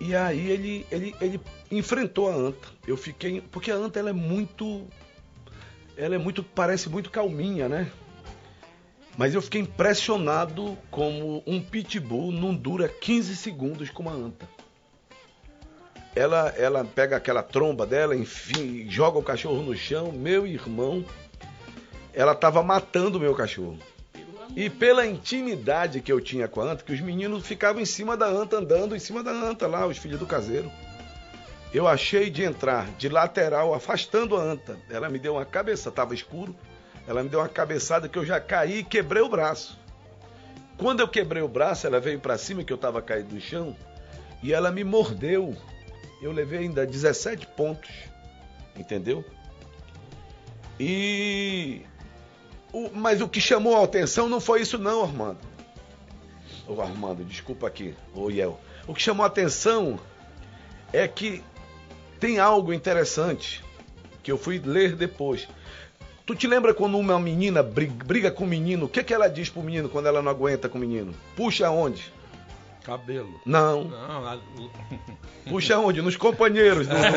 E aí ele, ele, ele enfrentou a anta. Eu fiquei. Porque a anta ela é muito. Ela é muito. Parece muito calminha, né? Mas eu fiquei impressionado como um pitbull não dura 15 segundos com uma anta. Ela, ela pega aquela tromba dela, enfim, joga o cachorro no chão. Meu irmão, ela estava matando o meu cachorro. E pela intimidade que eu tinha com a anta, que os meninos ficavam em cima da anta, andando em cima da anta lá, os filhos do caseiro. Eu achei de entrar de lateral, afastando a anta. Ela me deu uma cabeça, estava escuro. Ela me deu uma cabeçada que eu já caí e quebrei o braço. Quando eu quebrei o braço, ela veio para cima, que eu estava caído no chão, e ela me mordeu. Eu levei ainda 17 pontos, entendeu? E. O... Mas o que chamou a atenção não foi isso, não, Armando. Ô, Armando, desculpa aqui, ô Iel. O que chamou a atenção é que tem algo interessante que eu fui ler depois. Tu te lembra quando uma menina briga, briga com o menino? O que, que ela diz pro menino quando ela não aguenta com o menino? Puxa onde? Cabelo. Não. Não, a- Puxa onde? Nos companheiros do, do- do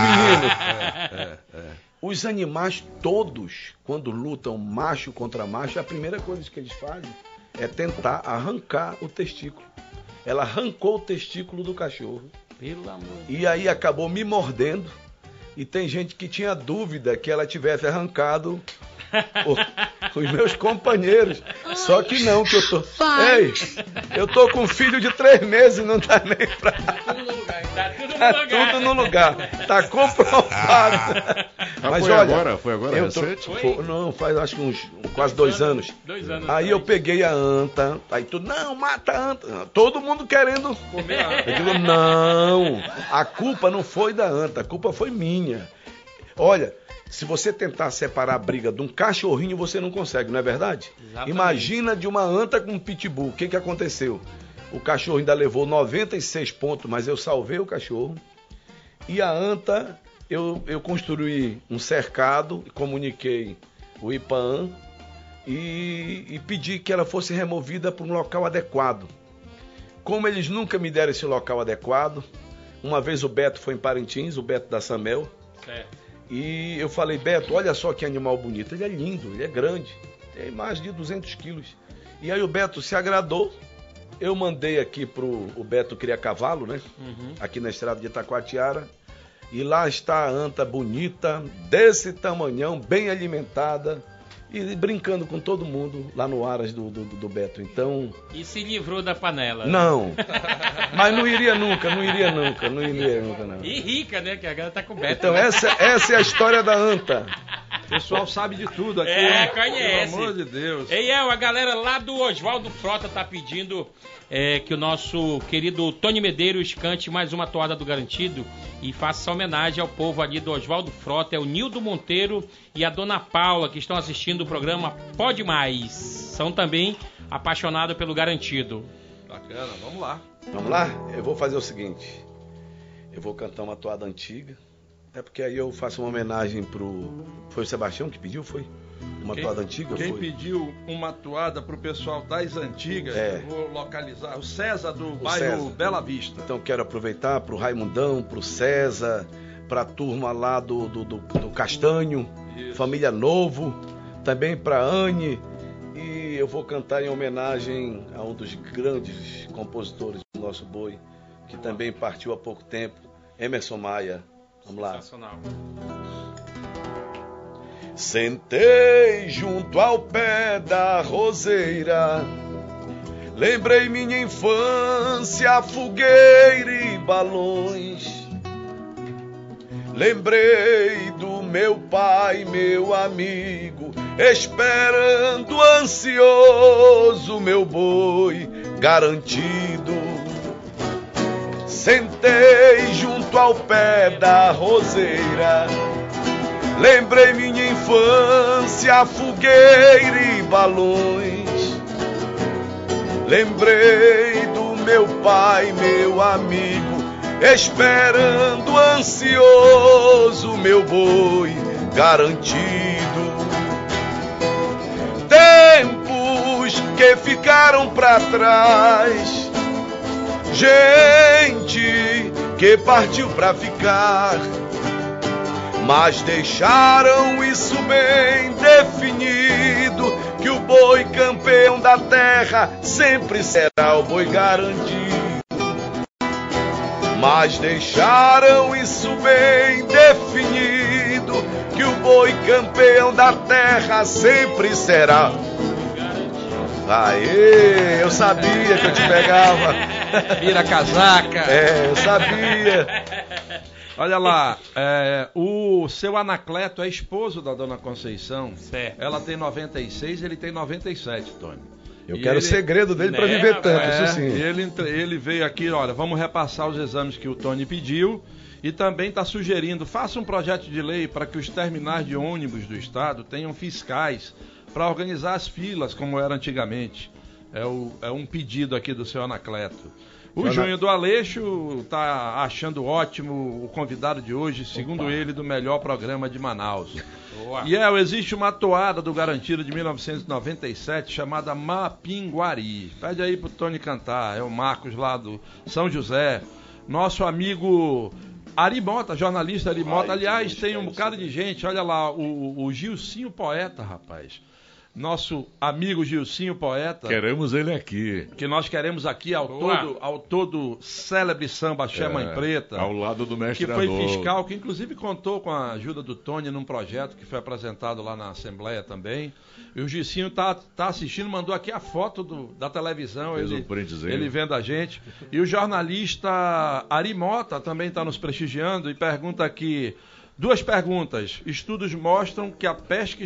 menino. Os animais todos, quando lutam macho contra macho, a primeira coisa que eles fazem é tentar arrancar o testículo. Ela arrancou o testículo do cachorro Pelo amor e aí acabou me mordendo. E tem gente que tinha dúvida que ela tivesse arrancado o- os meus companheiros. Só que não, que eu tô. Ei, eu tô com um filho de três meses e não tá nem pra. Tudo no lugar. Tá tudo no Tá lugar. tudo no lugar. Tá comprovado. Ah, Mas foi olha, agora? Foi agora eu tô- recente? Foi- não, faz acho que uns quase dois anos. Dois anos. Aí eu peguei a anta, aí tudo, não, mata a anta. Todo mundo querendo. comer a... Eu digo, não, a culpa não foi da anta, a culpa foi minha. Olha, se você tentar separar a briga de um cachorrinho, você não consegue, não é verdade? Exatamente. Imagina de uma anta com um pitbull. O que, que aconteceu? O cachorro ainda levou 96 pontos, mas eu salvei o cachorro. E a anta, eu, eu construí um cercado, comuniquei o IPAN e, e pedi que ela fosse removida para um local adequado. Como eles nunca me deram esse local adequado, uma vez o Beto foi em Parintins, o Beto da Samel, Certo. e eu falei, Beto, olha só que animal bonito. Ele é lindo, ele é grande, tem mais de 200 quilos. E aí o Beto se agradou. Eu mandei aqui pro o Beto cria cavalo, né? Uhum. Aqui na estrada de Itacoatiara. E lá está a anta bonita, desse tamanhão, bem alimentada e brincando com todo mundo lá no Aras do, do, do Beto. Então, E se livrou da panela. não. Mas não iria nunca, não iria nunca, não iria nunca, não. E rica, né? Que agora tá coberta. Então né? essa, essa é a história da anta. O pessoal sabe de tudo aqui. É, hein? conhece. Pelo amor de Deus. Ei, El, a galera lá do Oswaldo Frota tá pedindo é, que o nosso querido Tony Medeiros cante mais uma toada do Garantido e faça homenagem ao povo ali do Oswaldo Frota, é o Nildo Monteiro e a Dona Paula que estão assistindo o programa Pode Mais. São também apaixonados pelo Garantido. Bacana, vamos lá. Vamos lá? Eu vou fazer o seguinte. Eu vou cantar uma toada antiga. É porque aí eu faço uma homenagem pro. Foi o Sebastião que pediu, foi? Uma Quem- toada antiga? Quem foi? pediu uma toada pro pessoal das antigas, É. eu vou localizar. O César do O bairro César. Bela Vista. Então quero aproveitar pro Raimundão, pro César, pra turma lá do, do, do- do Castanho, Isso. Família Novo, também pra Anne. E eu vou cantar em homenagem a um dos grandes compositores do nosso boi, que também partiu há pouco tempo, Emerson Maia. Vamos lá. Sensacional. Sentei junto ao pé da roseira, Lembrei minha infância, fogueira e balões. Lembrei do meu pai, meu amigo, esperando ansioso meu boi garantido. Sentei junto ao pé da roseira. Lembrei minha infância, fogueira e balões. Lembrei do meu pai, meu amigo, esperando ansioso meu boi garantido. Tempos que ficaram para trás, gente que partiu para ficar, mas deixaram isso bem definido que o boi campeão da terra sempre será o boi garantido mas deixaram isso bem definido que o boi campeão da terra sempre será. Aê, eu sabia que eu te pegava. Vira casaca. É, eu sabia. Olha lá, é, o seu Anacleto é esposo da dona Conceição. Certo. Ela tem 96, ele tem 97, Tony. Eu E quero ele- o segredo dele para Né, viver tanto, É, isso sim. ele, ele veio aqui, olha, vamos repassar os exames que o Tony pediu e também está sugerindo, faça um projeto de lei para que os terminais de ônibus do estado tenham fiscais para organizar as filas como era antigamente. É, o- é um pedido aqui do seu Anacleto. O Júnior do Aleixo está achando ótimo o convidado de hoje, segundo ele, do melhor programa de Manaus. Boa. E é, existe uma toada do Garantido de 1997 chamada Mapinguari. Pede aí pro Tony cantar. É o Marcos lá do São José. Nosso amigo Ari Mota, jornalista Ari Mota. Aliás, tem um bocado de gente. Olha lá, o, o Gilcinho Poeta, rapaz. Nosso amigo Gilcinho Poeta. Queremos ele aqui. Que nós queremos aqui ao Boa. todo, ao todo célebre samba Xé Mãe É, Preta Ao lado do mestre que foi Adolfo. fiscal, que inclusive contou com a ajuda do Tony num projeto que foi apresentado lá na Assembleia também. E o Gicinho tá, tá assistindo, mandou aqui a foto do- da televisão, Fez ele, um printzinho. ele vendo a gente. E o jornalista Ari Mota também está nos prestigiando e pergunta aqui. Duas perguntas. Estudos mostram que a pesca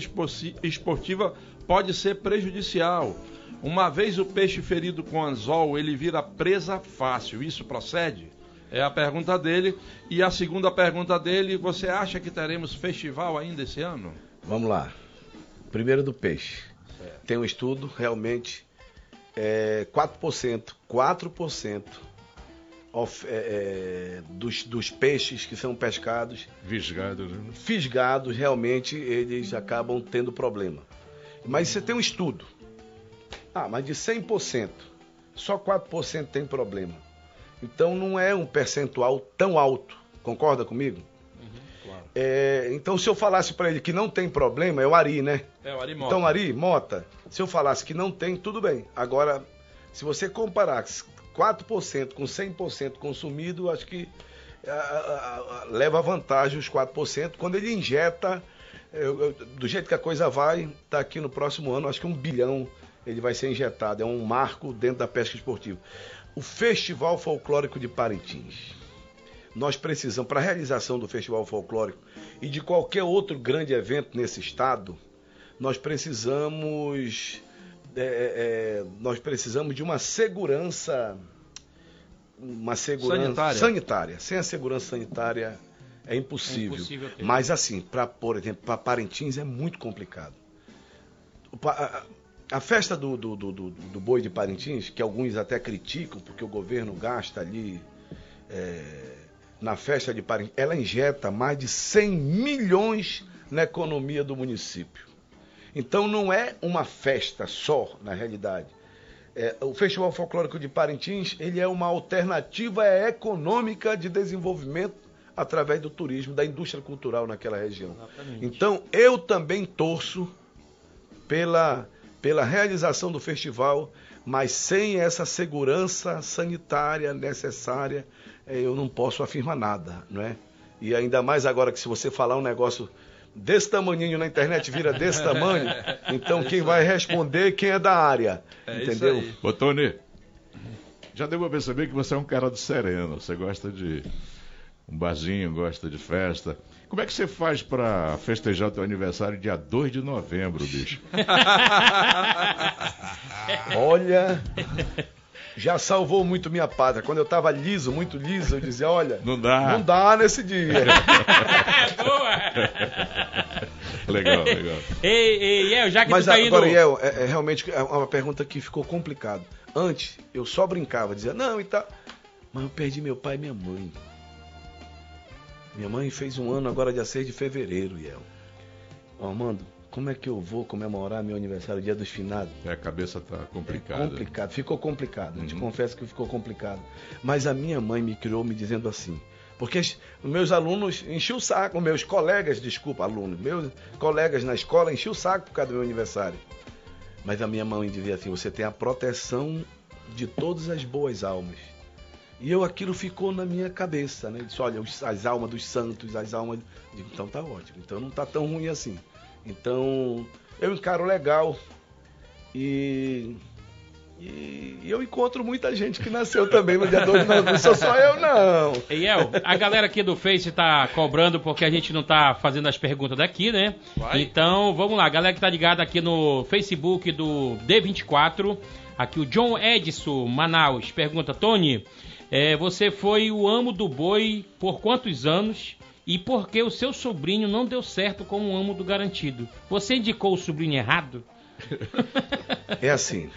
esportiva pode ser prejudicial. Uma vez o peixe ferido com anzol, ele vira presa fácil. Isso procede? É a pergunta dele. E a segunda pergunta dele, você acha que teremos festival ainda esse ano? Vamos lá. Primeiro do peixe. Tem um estudo, realmente, é 4%, 4% of- é, é, dos, dos peixes que são pescados, Visgado. né? fisgados, realmente eles acabam tendo problema. Mas você tem um estudo. Ah, mas de 100%, só 4% tem problema. Então não é um percentual tão alto. Concorda comigo? É, então, se eu falasse para ele que não tem problema, é o Ari, né? É, o Ari Mota. Então, Ari, Mota, se eu falasse que não tem, tudo bem. Agora, se você comparar 4% com 100% consumido, acho que ah, ah, ah, leva vantagem os 4%. Quando ele injeta, eu- eu- do jeito que a coisa vai, tá aqui no próximo ano, acho que um bilhão ele vai ser injetado. É um marco dentro da pesca esportiva. O Festival Folclórico de Parintins. Nós precisamos, para a realização do Festival Folclórico e de qualquer outro grande evento nesse estado, nós precisamos é, é, nós precisamos de uma segurança uma segurança Sanitária. sanitária. Sem a segurança sanitária é impossível. É impossível. Mas assim, para por exemplo, para Parintins é muito complicado. A, a festa do, do, do, do- do boi de Parintins, que alguns até criticam porque o governo gasta ali é, na festa de Parintins, ela injeta mais de 100 milhões na economia do município. Então não é uma festa só, na realidade. É, o Festival Folclórico de Parintins ele é uma alternativa econômica de desenvolvimento através do turismo, da indústria cultural naquela região. Então eu também torço pela, pela realização do festival, mas sem essa segurança sanitária necessária, eh, eu não posso afirmar nada, não é? E ainda mais agora que se você falar um negócio desse tamaninho na internet vira desse tamanho. Então quem vai responder quem é da área. É entendeu? Ô, Tony, já deu pra perceber que você é um cara do sereno. Você gosta de um barzinho, gosta de festa. Como é que você faz pra festejar teu aniversário dia 2 de novembro, bicho? Olha, já salvou muito minha pátria. Quando eu tava liso, muito liso, eu dizia, olha, Não dá. não dá nesse dia. Boa! Legal, legal. Ei, ei, El, já que Mas tu tá indo... agora, Iel, é, é realmente é uma pergunta que ficou complicado. Antes, eu só brincava, dizia, não, e tá. Mas eu perdi meu pai e minha mãe. Minha mãe fez um ano agora dia 6 de fevereiro, Iel. Ó, Armando, como é que eu vou comemorar meu aniversário, dia dos finados? É, a cabeça tá complicada. É complicado, ficou complicado. Eu te Uhum. confesso que ficou complicado. Mas a minha mãe me criou me dizendo assim. Porque os meus alunos enchiam o saco, meus colegas, desculpa, alunos, meus colegas na escola enchiam o saco por causa do meu aniversário. Mas a minha mãe dizia assim: você tem a proteção de todas as boas almas. E eu aquilo ficou na minha cabeça, né? Disse, olha, as almas dos santos, as almas. Digo, então tá ótimo, então não tá tão ruim assim. Então, eu encaro legal. E, e eu encontro muita gente que nasceu também no dia 2 de novembro. Não sou só eu, não. Ei, El, a galera aqui do Face tá cobrando porque a gente não tá fazendo as perguntas daqui, né? Vai. Então, vamos lá, a galera que tá ligada aqui no Facebook do D24, aqui o John Edson Manaus pergunta: Tony, é, você foi o amo do boi por quantos anos? E por que o seu sobrinho não deu certo como amo do garantido? Você indicou o sobrinho errado? É assim,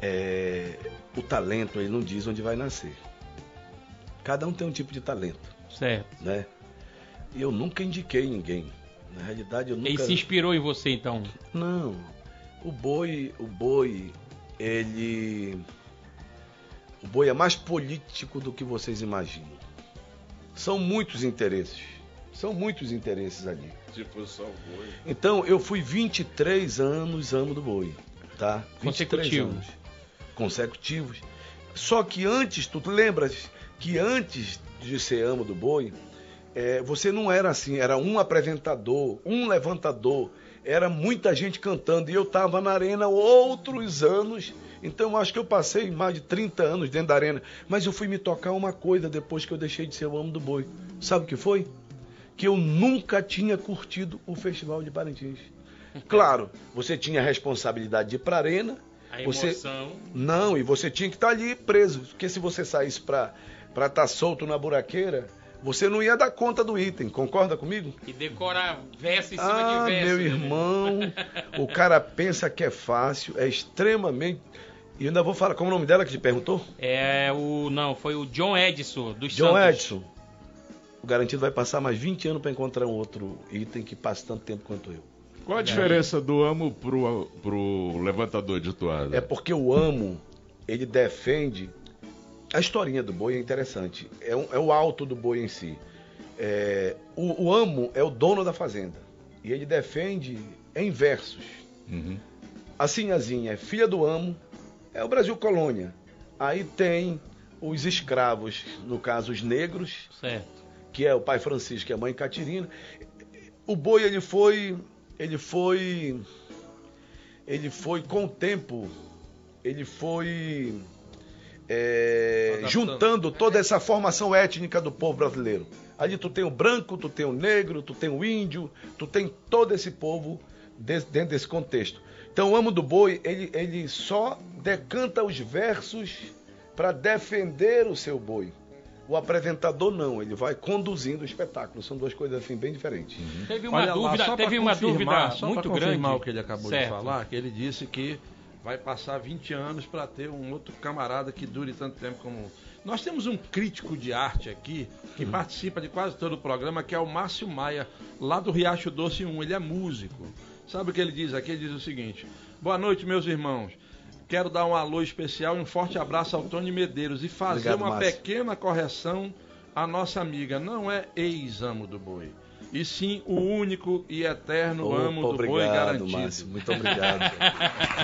é, o talento ele não diz onde vai nascer. Cada um tem um tipo de talento, Certo. né? E eu nunca indiquei ninguém. Na realidade, eu nunca. Ele se inspirou em você, então. Não. O boi, o boi, ele. O boi é mais político do que vocês imaginam. São muitos interesses. São muitos interesses ali. Tipo, só o boi. Então, eu fui 23 anos amo do boi, tá? 23 Consecutivos. anos consecutivos. Só que antes, tu lembras que antes de ser amo do boi, é, você não era assim, era um apresentador, um levantador, era muita gente cantando e eu estava na arena outros anos. Então eu acho que eu passei mais de 30 anos dentro da arena, mas eu fui me tocar uma coisa depois que eu deixei de ser o amo do boi. Sabe o que foi? Que eu nunca tinha curtido o Festival de Parintins. Claro, você tinha a responsabilidade de ir para a arena, A você emoção. não, e você tinha que estar ali preso. Porque se você saísse para estar solto na buraqueira, você não ia dar conta do item. Concorda comigo? E decorar verso em cima Ah, de verso. meu né, irmão, o cara pensa que é fácil, é extremamente. E ainda vou falar, como é o nome dela que te perguntou? É o. Não, foi o John Edson, dos John Santos. Edson. O garantido vai passar mais 20 anos para encontrar um outro item que passe tanto tempo quanto eu. Qual a diferença do amo pro, pro levantador de toada? É porque o amo, ele defende. A historinha do boi é interessante. É, um- é o alto do boi em si. É, o, o amo é o dono da fazenda. E ele defende em versos. Uhum. A Sinhazinha é filha do amo, é o Brasil colônia. Aí tem os escravos, no caso os negros, Certo. que é o pai Francisco e a mãe Catirina. O boi ele foi, ele foi, ele foi com o tempo, ele foi é, juntando toda essa formação étnica do povo brasileiro. Ali tu tem o branco, tu tem o negro, tu tem o índio, tu tem todo esse povo dentro desse contexto. Então o amo do boi ele, ele só decanta os versos para defender o seu boi. O apresentador não, ele vai conduzindo o espetáculo. São duas coisas assim bem diferentes. Teve uma Olha lá, dúvida, só pra teve uma dúvida só muito grande. o que ele acabou Certo. de falar, que ele disse que vai passar 20 anos para ter um outro camarada que dure tanto tempo como. Nós temos um crítico de arte aqui que participa de quase todo o programa, que é o Márcio Maia, lá do Riacho Doce 1. Ele é músico. Sabe o que ele diz aqui? Ele diz o seguinte: Boa noite, meus irmãos. Quero dar um alô especial e um forte abraço ao Tony Medeiros e fazer Obrigado, uma Márcio. pequena correção à nossa amiga. Não é ex-amo do boi, e sim o único e eterno Opa, amo do boi obrigado, garantido. Márcio. Muito obrigado.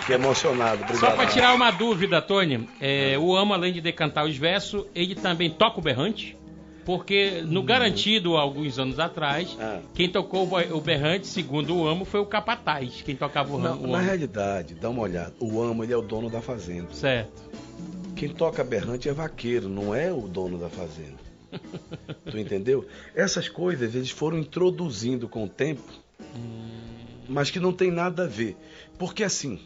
Fiquei emocionado. Obrigado. Só para tirar uma dúvida, Tony, é, o Amo, além de decantar os versos, ele também toca o berrante? Porque no Garantido, alguns anos atrás, Ah. quem tocou o berrante, segundo o Amo, foi o Capataz. Quem tocava o, Na, o na Amo. realidade, dá uma olhada. O amo, ele é o dono da fazenda. Certo. Quem toca berrante é vaqueiro, não é o dono da fazenda. tu entendeu? Essas coisas eles foram introduzindo com o tempo, mas que não tem nada a ver. Porque assim,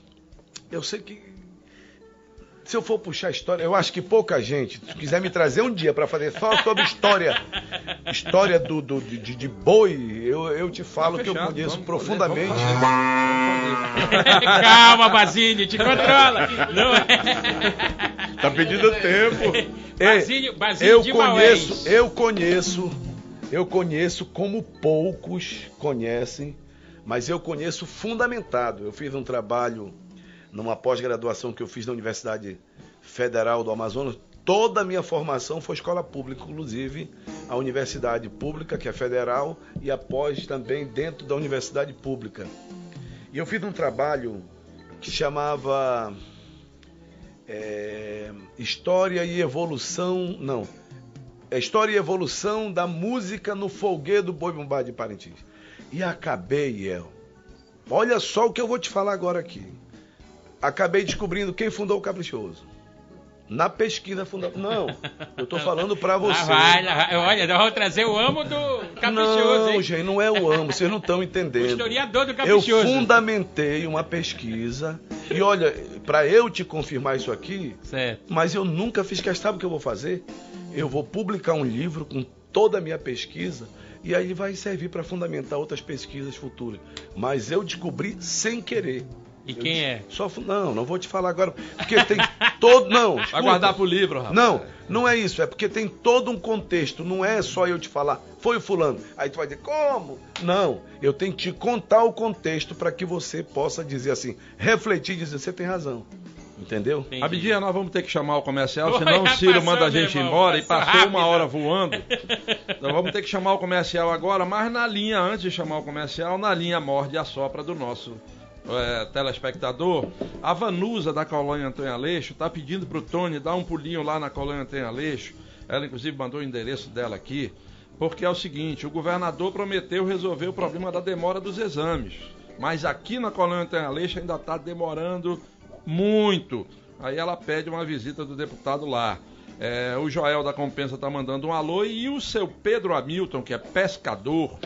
eu sei que se eu for puxar a história, eu acho que pouca gente, se quiser me trazer um dia para fazer só sobre história, história do, do- de, de boi, eu, eu te falo que eu conheço vamos profundamente. fazer, vamos fazer. Calma, Basílio, te controla. Não é. Tá pedindo tempo. Basílio, Basílio eu de conheço, Maués. eu conheço, eu conheço como poucos conhecem, mas eu conheço fundamentado. Eu fiz um trabalho numa pós-graduação que eu fiz na Universidade Federal do Amazonas. Toda a minha formação foi escola pública, inclusive a universidade pública, que é federal, e a pós também dentro da universidade pública. E eu fiz um trabalho que chamava é, História e Evolução. Não. É História e Evolução da Música no Folguedo do Boi Bumbá de Parintins. E acabei, El. Olha só o que eu vou te falar agora aqui. Acabei descobrindo quem fundou o Caprichoso. Na pesquisa fundamental. Não, eu tô falando pra você. Lá vai, lá vai. Olha, nós vamos trazer o amo do Caprichoso, Não, hein? gente, não é o amo, vocês não estão O entendendo. historiador do Eu Caprichoso. fundamentei uma pesquisa e olha, para eu te confirmar isso aqui, Certo. mas eu nunca fiz questão. Sabe o que eu vou fazer? Eu vou publicar um livro com toda a minha pesquisa e aí vai servir para fundamentar outras pesquisas futuras. Mas eu descobri sem querer. E quem é? Só não, não vou te falar agora, porque tem todo não. Vai escuta. guardar pro livro, rapaz. Não, não é isso, é porque tem todo um contexto, não é só eu te falar, foi o fulano. Aí tu vai dizer, como? Não, eu tenho que te contar o contexto para que você possa dizer assim, refletir e dizer, você tem razão. Entendeu? Entendi. Abidinha, nós vamos ter que chamar o comercial, Oi, senão o Ciro passou, manda a gente irmão, embora e passou passou uma rápido. hora voando. Nós vamos ter que chamar o comercial agora, mas na linha, antes de chamar o comercial, na linha morde a sopra do nosso é, telespectador. A Vanusa da colônia Antônio Aleixo está pedindo pro Tony dar um pulinho lá na colônia Antônio Aleixo. Ela inclusive mandou o endereço dela aqui. Porque é o seguinte, o governador prometeu resolver o problema da demora dos exames. Mas aqui na colônia Antônio Aleixo ainda está demorando muito. Aí ela pede uma visita do deputado lá. É, o Joel da Compensa está mandando um alô e o seu Pedro Hamilton, que é pescador,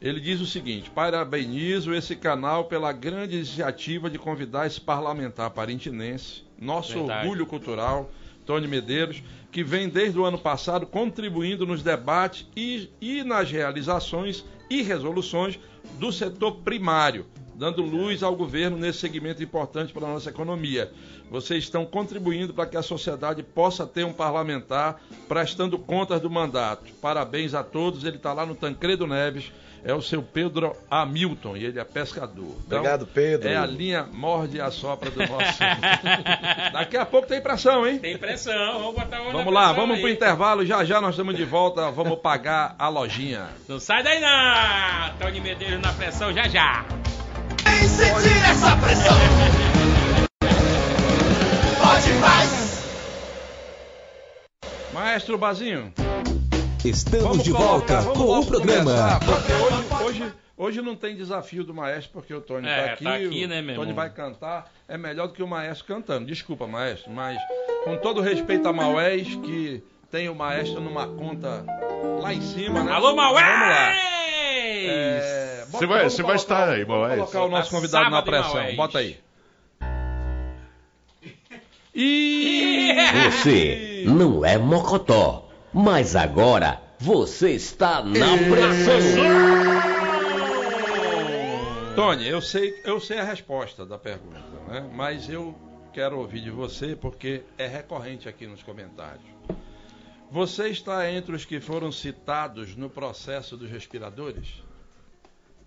ele diz o seguinte: parabenizo esse canal pela grande iniciativa de convidar esse parlamentar parintinense, nosso Verdade. orgulho cultural, Tony Medeiros, que vem desde o ano passado contribuindo nos debates e, e nas realizações e resoluções do setor primário, dando luz ao governo nesse segmento importante para a nossa economia. Vocês estão contribuindo para que a sociedade possa ter um parlamentar prestando contas do mandato. Parabéns a todos. Ele está lá no Tancredo Neves. É o seu Pedro Hamilton e ele é pescador. Então, Obrigado, Pedro. É a linha morde e assopra do nosso. Daqui a pouco tem pressão, hein? Tem pressão, vamos botar uma Vamos lá, vamos pro intervalo. Já já nós estamos de volta. Vamos pagar a lojinha. Não sai daí não! Tony Medeiros na pressão já já. Vem sentir essa pressão. Pode mais. Maestro Bazinho. Estamos de volta vamos com o programa. hoje, hoje, hoje não tem desafio do maestro, porque o Tony É, tá aqui. tá aqui, o né, meu Tony irmão? vai cantar. É melhor do que o maestro cantando. Desculpa, maestro, mas com todo respeito a Maués, que tem o maestro numa conta lá em cima, né? Alô, Maués! Vamos lá. É, bota- Você vai- vamos você vai colocar- estar aí, vamos Maués. colocar o nosso convidado na pressão. Maués. Bota aí. E Você não é mocotó, mas agora você está na pressão. Tony, eu sei, eu sei a resposta da pergunta, né? Mas eu quero ouvir de você porque é recorrente aqui nos comentários. Você está entre os que foram citados no processo dos respiradores?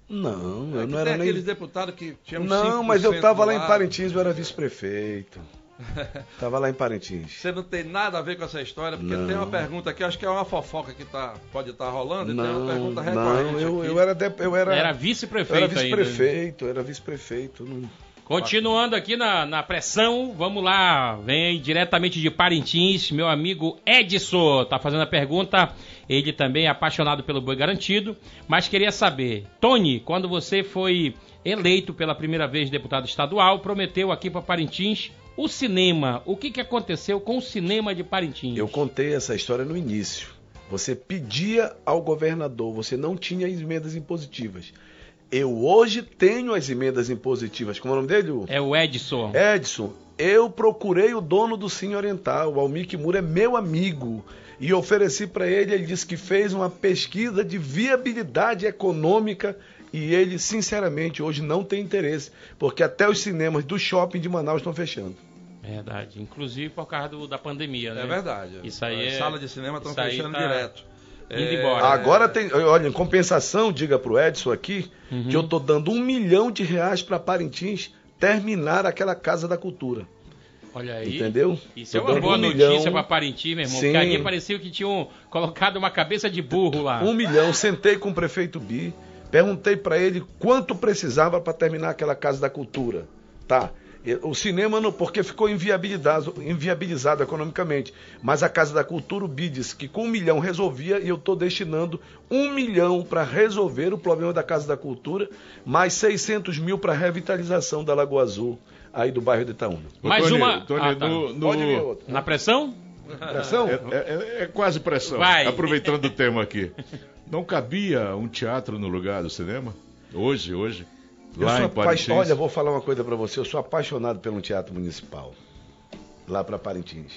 Não, É eu que não era nem. aqueles deputados que tinham Não, mas eu 5% tava lá em. Parintins, eu era vice-prefeito. tava lá em Parintins. Você não tem nada a ver com essa história, porque Não. tem uma pergunta aqui, acho que é uma fofoca que tá, pode estar rolando, e tem Não, uma pergunta recorrente não, eu, aqui. eu era, de- eu era, Era eu era vice-prefeito ainda. vice-prefeito, era vice-prefeito. não- Continuando aqui na, na pressão, vamos lá, vem diretamente de Parintins, meu amigo Edson, tá fazendo a pergunta, ele também é apaixonado pelo boi garantido, mas queria saber, Tony, quando você foi eleito pela primeira vez deputado estadual, prometeu aqui para Parintins o cinema, o que, que aconteceu com o cinema de Parintins? Eu contei essa história no início. Você pedia ao governador, você não tinha emendas impositivas. Eu hoje tenho as emendas impositivas. Como é o nome dele? É o Edson. Edson, eu procurei o dono do Sim Oriental, o Almir Kimura é meu amigo, e ofereci para ele, ele disse que fez uma pesquisa de viabilidade econômica e ele, sinceramente, hoje não tem interesse, porque até os cinemas do shopping de Manaus estão fechando. Verdade, inclusive por causa do- da pandemia, né? É verdade. Isso aí As é- salas de cinema estão fechando tá direto. Indo É, embora. Agora tem, olha, em compensação, diga pro Edson aqui, Uhum. que eu tô dando um milhão de reais para Parintins terminar aquela Casa da Cultura. Olha aí. Entendeu? Isso é Tô uma boa um notícia pra Parintins, meu irmão. Sim. Porque ali parecia que tinham colocado uma cabeça de burro lá. Um milhão, sentei com o prefeito Bi, perguntei para ele quanto precisava para terminar aquela Casa da Cultura. Tá. O cinema não, porque ficou inviabilizado, inviabilizado economicamente. Mas a Casa da Cultura, o Bi disse que com um milhão resolvia e eu estou destinando um milhão para resolver o problema da Casa da Cultura, mais 600 mil para revitalização da Lagoa Azul, aí do bairro de Itaúna. Mais Tony, uma- Tony, Ah, tá. no- no- Pode vir outro. Na pressão? Pressão? É, é- é quase pressão. Vai. Aproveitando o tema aqui. Não cabia um teatro no lugar do cinema? Hoje, hoje. Eu Lá sou em Parintins. Olha, vou falar uma coisa para você. Eu sou apaixonado pelo teatro municipal. Lá para Parintins.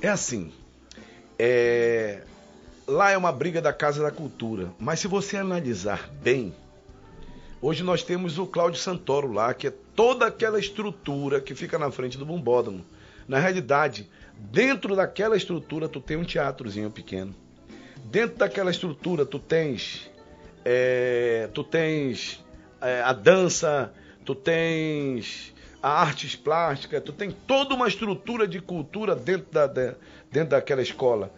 É assim. é, Lá é uma briga da Casa da Cultura. Mas se você analisar bem, hoje nós temos o Cláudio Santoro lá, que é toda aquela estrutura que fica na frente do bombódromo. Na realidade, dentro daquela estrutura, tu tem um teatrozinho pequeno. Dentro daquela estrutura, tu tens. é, tu tens é, a dança, tu tens a artes plásticas, tu tem toda uma estrutura de cultura dentro, da, da- dentro daquela escola.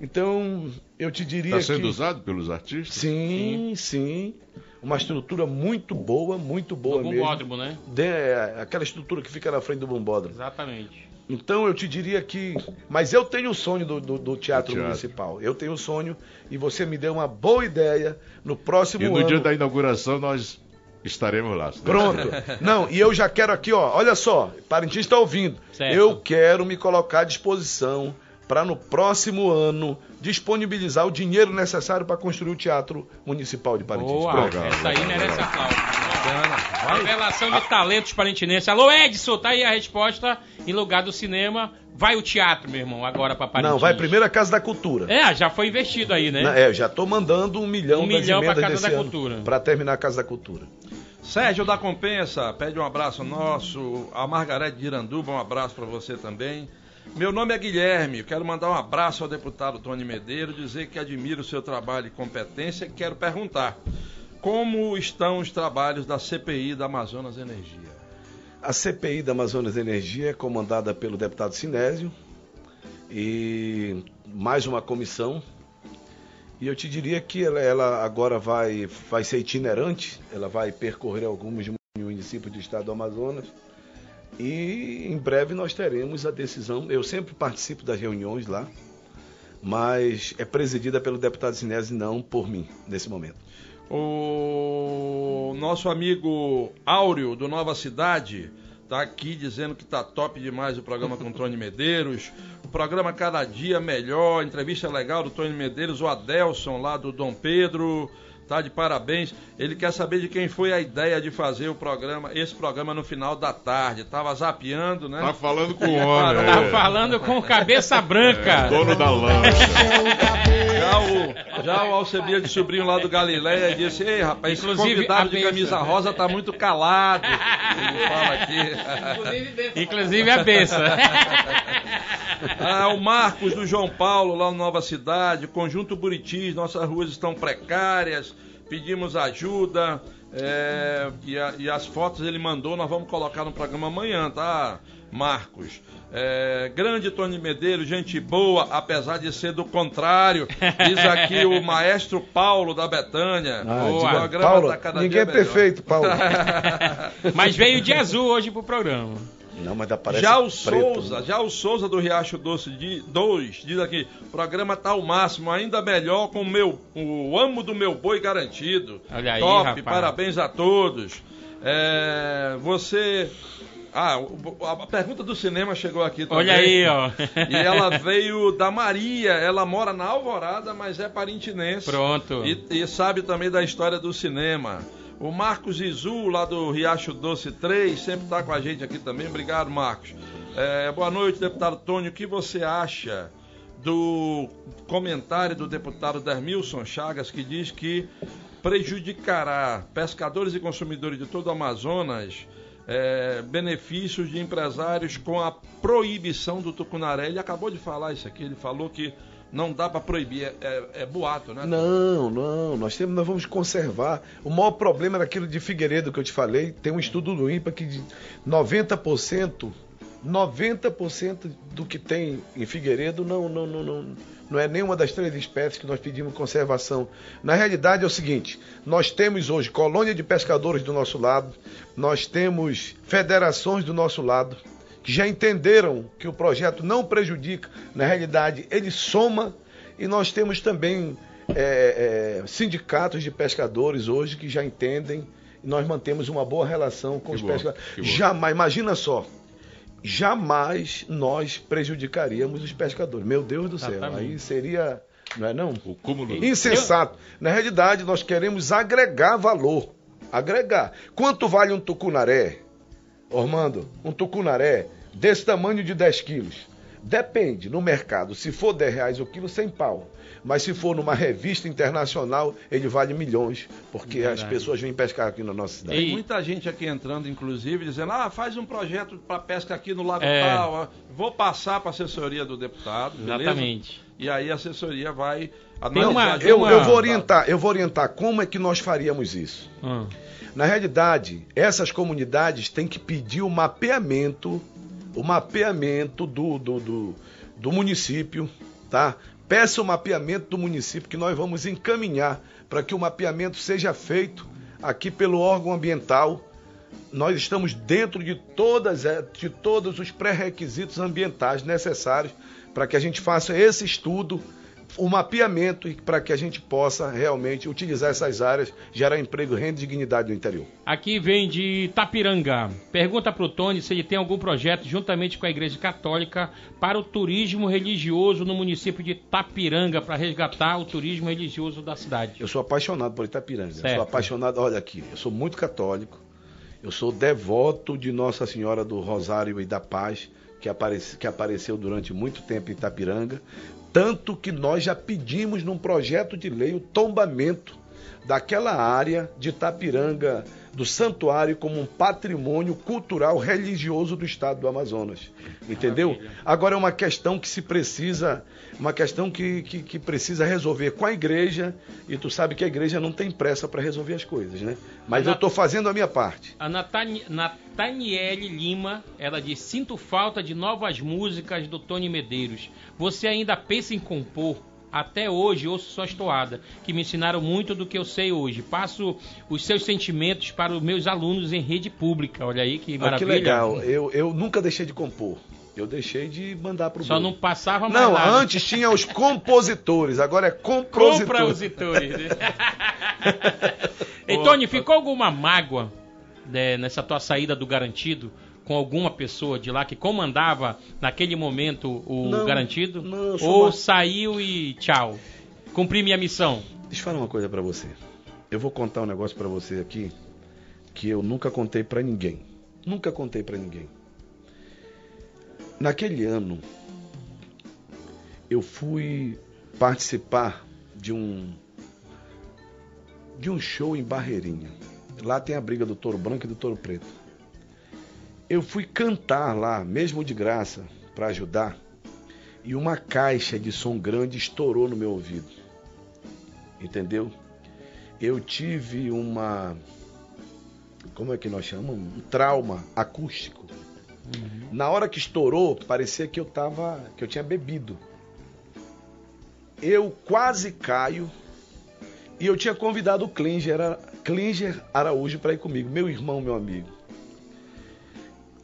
Então, eu te diria Está sendo que... usado pelos artistas? Sim, sim. Uma estrutura muito boa, muito boa Do mesmo. bombódromo, né? De- é, aquela estrutura que fica na frente do bombódromo. Exatamente. Então eu te diria que. Mas eu tenho o sonho do, do- do teatro, teatro. municipal. Eu tenho o sonho e você me deu uma boa ideia no próximo E no ano. dia da inauguração nós estaremos lá. Pronto. Não, e eu já quero aqui, ó. Olha só, Parintins está ouvindo. Certo. Eu quero me colocar à disposição para no próximo ano disponibilizar o dinheiro necessário para construir o Teatro Municipal de Parintins. Boa, Pronto. essa aí merece aplauso. Revelação de talentos parintinenses. Alô, Edson, tá aí a resposta. Em lugar do cinema, vai o teatro, meu irmão, agora pra Parintins. Não, vai primeiro a Casa da Cultura. É, já foi investido aí, né? Na- É, já tô mandando um milhão Um milhão pra Casa da ano Cultura. Para terminar a Casa da Cultura. Sérgio da Compensa, pede um abraço nosso. A Margarete de Iranduba, um abraço para você também. Meu nome é Guilherme, quero mandar um abraço ao deputado Tony Medeiro, dizer que admiro o seu trabalho e competência e quero perguntar como estão os trabalhos da CPI da Amazonas Energia. A CPI da Amazonas Energia é comandada pelo deputado Sinésio e mais uma comissão. E eu te diria que ela, ela agora vai, vai ser itinerante, ela vai percorrer alguns municípios do estado do Amazonas. E em breve nós teremos a decisão. Eu sempre participo das reuniões lá, mas é presidida pelo deputado Sinésio, não por mim, nesse momento. O nosso amigo Áureo, do Nova Cidade, tá aqui dizendo que tá top demais o programa com Medeiros. O programa cada dia melhor, entrevista legal do Tony Medeiros, o Adelson lá do Dom Pedro, tá de parabéns. Ele quer saber de quem foi a ideia de fazer o programa, esse programa no final da tarde. Tava zapeando, né? Tá falando com o homem. Tá é. falando com cabeça branca. Dono da lancha. Já o, já o Alcebiades de sobrinho lá do Galileia disse, ei rapaz, esse Inclusive, convidado a de benção. camisa rosa tá muito calado. Ele fala aqui. Inclusive a beça. Ah, o Marcos do João Paulo, lá no Nova Cidade, Conjunto Buritis, nossas ruas estão precárias, pedimos ajuda. é, e, a- e as fotos ele mandou, nós vamos colocar no programa amanhã, tá? Marcos. É, grande Tony Medeiros, gente boa, apesar de ser do contrário. Diz aqui o maestro Paulo da Betânia. Ah, programa Paulo, tá cada ninguém dia é melhor. perfeito, Paulo. Mas veio de azul hoje pro programa. Não, mas aparece Já o preto. Souza, já o Souza do Riacho Doce 2, diz aqui, programa tá ao máximo, ainda melhor com o meu, o amo do meu boi garantido. Olha aí, Top, rapaz. parabéns a todos. É, você... Ah, a pergunta do cinema chegou aqui também. Olha aí, ó. E ela veio da Maria, ela mora na Alvorada, mas é parintinense. Pronto. E, e sabe também da história do cinema. O Marcos Izu, lá do Riacho Doce 3, sempre está com a gente aqui também. Obrigado, Marcos. É, boa noite, deputado Tônio. O que você acha do comentário do deputado Dermilson Chagas, que diz que prejudicará pescadores e consumidores de todo o Amazonas é, benefícios de empresários com a proibição do tucunaré? Ele acabou de falar isso aqui, ele falou que não dá para proibir, é, é- é boato, né? Não, não, nós temos, nós vamos conservar. O maior problema era aquilo de Figueiredo que eu te falei. Tem um estudo do INPA que de 90%, 90% do que tem em Figueiredo não, não, não, não, não é nenhuma das três espécies que nós pedimos conservação. Na realidade é o seguinte: nós temos hoje colônia de pescadores do nosso lado, nós temos federações do nosso lado que já entenderam que o projeto não prejudica, na realidade ele soma, e nós temos também é, é, sindicatos de pescadores hoje que já entendem e nós mantemos uma boa relação com Que os pescadores. Jamais, imagina só, jamais nós prejudicaríamos os pescadores. Meu Deus do céu, aí seria, não é não? O cúmulo. Insensato. Na realidade, nós queremos agregar valor. Agregar. Quanto vale um tucunaré? Ormando, um tucunaré desse tamanho de 10 quilos. Depende, no mercado, se for 10 reais o quilo, sem pau. Mas se for numa revista internacional, ele vale milhões, porque as Verdade. pessoas vêm pescar aqui na nossa cidade. Tem E- muita gente aqui entrando, inclusive, dizendo: ah, faz um projeto para pesca aqui no Lago É. Tal. Vou passar para a assessoria do deputado. beleza? Exatamente. E aí a assessoria vai tem Eu, uma- eu vou orientar, eu vou orientar como é que nós faríamos isso. Hum. Na realidade, essas comunidades têm que pedir o mapeamento, o mapeamento do, do, do, do município, tá? Peça o mapeamento do município que nós vamos encaminhar para que o mapeamento seja feito aqui pelo órgão ambiental. Nós estamos dentro de, todas, eh, de todos os pré-requisitos ambientais necessários para que a gente faça esse estudo, o mapeamento para que a gente possa realmente utilizar essas áreas, gerar emprego, renda e dignidade no interior. Aqui vem de Tapiranga. Pergunta pro Tony se ele tem algum projeto juntamente com a Igreja Católica para o turismo religioso no município de Tapiranga para resgatar o turismo religioso da cidade. Eu sou apaixonado por Itapiranga. Eu Certo. sou apaixonado, olha aqui, eu sou muito católico. Eu sou devoto de Nossa Senhora do Rosário e da Paz, que, que apareceu durante muito tempo em Itapiranga. Tanto que nós já pedimos num projeto de lei o tombamento daquela área de Itapiranga, do santuário, como um patrimônio cultural religioso do estado do Amazonas. Entendeu? Maravilha. Agora é uma questão que se precisa, uma questão que, que, que precisa resolver com a igreja, e tu sabe que a igreja não tem pressa para resolver as coisas, né? Mas Mas eu estou fazendo a minha parte. A Natani- Nataniele Lima, ela diz: Sinto falta de novas músicas do Tony Medeiros. Você ainda pensa em compor? Até hoje ouço suas toadas, que me ensinaram muito do que eu sei hoje. Passo os seus sentimentos para os meus alunos em rede pública. Olha aí que Ah, que maravilha. legal. Eu, eu nunca deixei de compor. Eu deixei de mandar pro Só bolo. não passava mais Não, nada. antes tinha os compositores, agora é compositor. Compra os itores. Ei, Tony, ficou alguma mágoa né, nessa tua saída do garantido com alguma pessoa de lá que comandava naquele momento o Não, garantido? não, Ou uma- saiu e tchau? Cumpri minha missão. Deixa eu falar uma coisa pra você. Eu vou contar um negócio pra você aqui que eu nunca contei pra ninguém. Nunca contei pra ninguém. Naquele ano, eu fui participar de um de um show em Barreirinha. Lá tem a briga do touro branco e do touro preto. Eu fui cantar lá, mesmo de graça, pra ajudar, e uma caixa de som grande estourou no meu ouvido entendeu? Eu tive uma, como é que nós chamamos? Um trauma acústico. Na hora que estourou, parecia que eu tava, que eu tinha bebido. Eu quase caio e eu tinha convidado o Klinger, Klinger Araújo para ir comigo, meu irmão, meu amigo.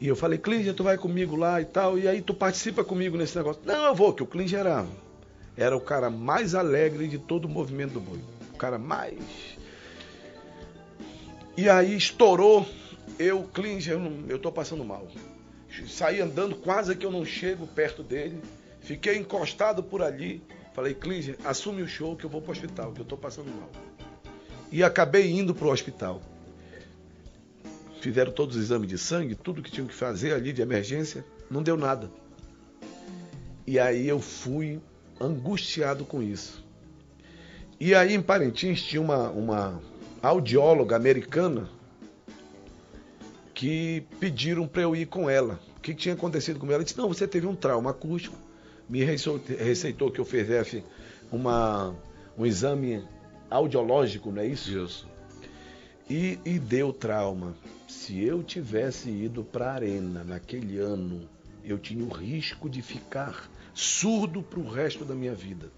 E eu falei, Klinger, tu vai comigo lá e tal, e aí tu participa comigo nesse negócio. Não, eu vou, que o Klinger era, era o cara mais alegre de todo o movimento do boi. O cara mais. E aí estourou, eu, Klinger, eu, eu tô passando mal. Saí andando, quase que eu não chego perto dele. Fiquei encostado por ali. Falei, Klinger, assume o show que eu vou pro hospital, que eu tô passando mal. E acabei indo pro hospital. Fizeram todos os exames de sangue, tudo que tinham que fazer ali de emergência, não deu nada. E aí eu fui angustiado com isso. E aí em Parintins tinha uma, uma audióloga americana que pediram para eu ir com ela. O que tinha acontecido com ela? Ela disse: Não, você teve um trauma acústico. Me receitou, que eu fizesse uma, um exame audiológico, não é isso? Isso. E, e deu trauma. Se eu tivesse ido para a arena naquele ano, eu tinha o risco de ficar surdo para o resto da minha vida.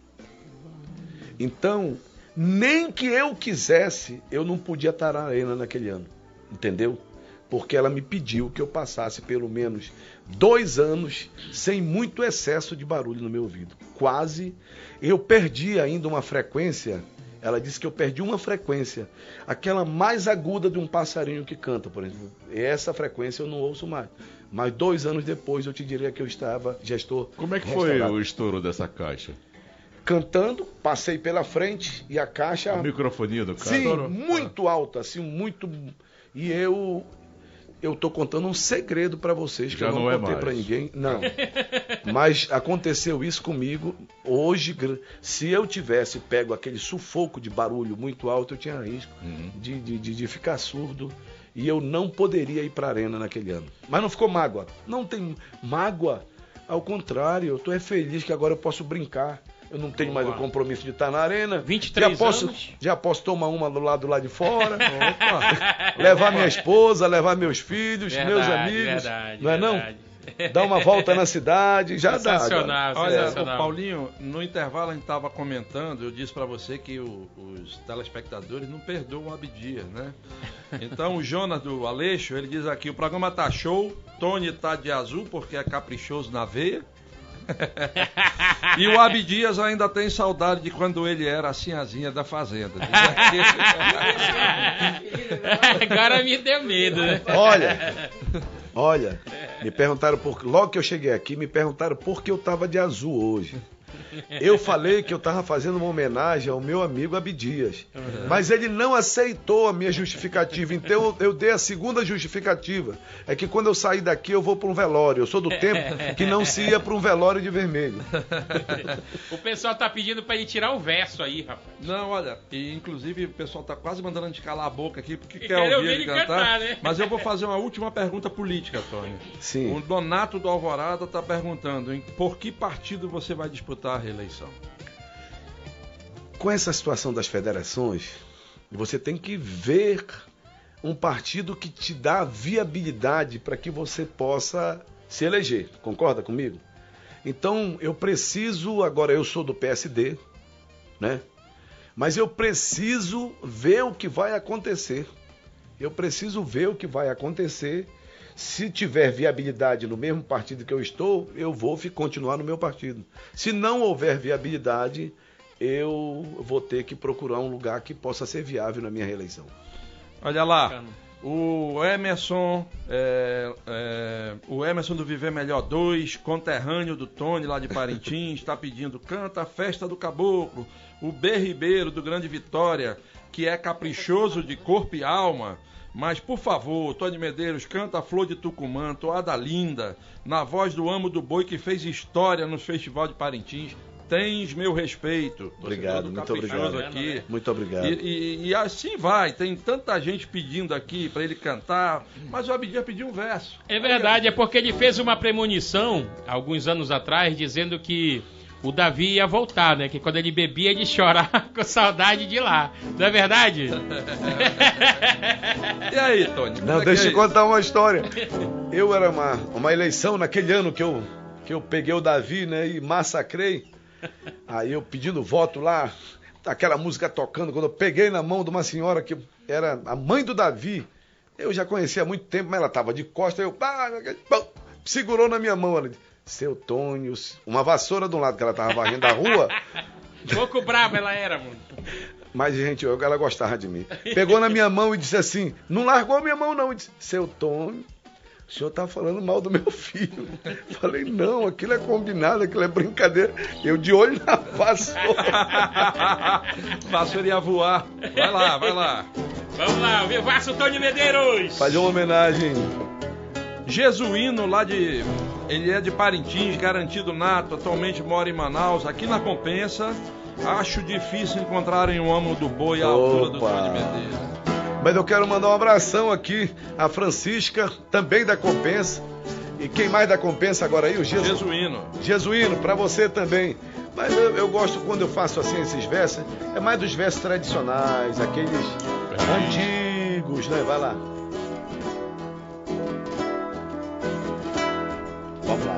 Então, nem que eu quisesse, eu não podia estar na arena naquele ano. Entendeu? Porque ela me pediu que eu passasse pelo menos dois anos sem muito excesso de barulho no meu ouvido. Quase. Eu perdi ainda uma frequência. Ela disse que eu perdi uma frequência, aquela mais aguda de um passarinho que canta, por exemplo. Essa frequência eu não ouço mais. Mas dois anos depois eu te diria que eu estava, já estou. Como é que foi o estouro dessa caixa? Cantando, passei pela frente e a caixa. A microfonia do cara? Sim, muito alta, assim, muito. E eu eu tô contando um segredo para vocês que Já eu não, não é contei para ninguém. Não. Mas aconteceu isso comigo hoje. Se eu tivesse pego aquele sufoco de barulho muito alto, eu tinha risco Uhum. de, de, de, de ficar surdo. E eu não poderia ir para arena naquele ano. Mas não ficou mágoa. Não tem mágoa. Ao contrário, eu é feliz que agora eu posso brincar. Eu não tenho mais o compromisso de estar na arena. 23 já posso, anos. Já posso tomar uma do lado lá de fora. Opa. levar minha esposa, levar meus filhos, meus Verdade, amigos. verdade, não é verdade. não? Dar uma volta na cidade, já dá. Sensacional, já. Olha, sensacional. o Paulinho, no intervalo a gente estava comentando, eu disse para você que o- os telespectadores não perdoam o Abdias, né? Então o Jonas do Aleixo, ele diz aqui, o programa tá show, Tony tá de azul porque é caprichoso na veia. e o Abdias ainda tem saudade de quando ele era a sinhazinha da fazenda. Aqui. Agora me deu medo, né? Olha, olha, me perguntaram por. Logo que eu cheguei aqui, me perguntaram por que eu tava de azul hoje. Eu falei que eu tava fazendo uma homenagem ao meu amigo Abdias. Mas ele não aceitou a minha justificativa. Então eu, eu dei a segunda justificativa. É que quando eu sair daqui eu vou para um velório. Eu sou do tempo que não se ia para um velório de vermelho. O pessoal tá pedindo pra ele tirar o verso aí, rapaz. Não, olha, e inclusive o pessoal tá quase mandando a gente calar a boca aqui porque quer quer ouvir ouvir ele cantar. cantar, né? Mas eu vou fazer uma última pergunta política, Tony. Sim. O Donato do Alvorada tá perguntando em por que partido você vai disputar a reeleição? com essa situação das federações, você tem que ver um partido que te dá viabilidade para que você possa se eleger. Concorda comigo? Então, eu preciso, agora eu sou do PSD, né? Mas eu preciso ver o que vai acontecer. Eu preciso ver o que vai acontecer. Se tiver viabilidade no mesmo partido que eu estou, eu vou continuar no meu partido. Se não houver viabilidade, eu vou ter que procurar um lugar que possa ser viável na minha reeleição. Olha lá, o Emerson, é, é, o Emerson do Viver Melhor 2, conterrâneo do Tony lá de Parintins, está pedindo canta a festa do caboclo. O B Ribeiro do Grande Vitória, que é caprichoso de corpo e alma. Mas, por favor, Tony Medeiros, canta a Flor de Tucumã, Toada Linda, na voz do Amo do Boi que fez história no Festival de Parintins. Tens meu respeito. Obrigado, do muito obrigado. aqui. Muito obrigado. E, e- e assim vai, tem tanta gente pedindo aqui pra ele cantar, mas o Abdias pediu um verso. É verdade, é porque ele fez uma premonição alguns anos atrás dizendo que o Davi ia voltar, né? Que quando ele bebia, ele chorava com saudade de lá. Não é verdade? E aí, Tony? Não, é deixa é eu contar uma história. Eu era uma, uma eleição naquele ano que eu, que eu peguei o Davi, né, e massacrei. Aí eu pedindo voto lá, aquela música tocando, quando eu peguei na mão de uma senhora que era a mãe do Davi, eu já conhecia há muito tempo, mas ela tava de costa, eu pá, pá, segurou na minha mão, ela disse, seu Tônio, uma vassoura de um lado que ela tava varrendo a rua, Pouco brava ela era, mano. mas, gente, eu, ela gostava de mim. Pegou na minha mão e disse assim: não largou a minha mão, não. E disse: Seu Tony, o senhor tá falando mal do meu filho. Falei: Não, aquilo é combinado, aquilo é brincadeira. Eu de olho na vassoura. Vassoura ia voar. Vai lá, vai lá. Vamos lá, o Vivaço Tony Medeiros. Fazer uma homenagem. Jesuíno lá de. Ele é de Parintins, garantido nato, atualmente mora em Manaus, aqui na Compensa. Acho difícil encontrarem um amo do boi à altura do. Tony Medeiros. Mas eu quero mandar um abração aqui a Francisca, também da Compensa. E quem mais da Compensa agora aí? O Jesus. Jesuíno. Jesuíno, pra você também. Mas eu, eu gosto quando eu faço assim esses versos, é mais dos versos tradicionais, aqueles antigos, né? Vai lá. Vamos lá.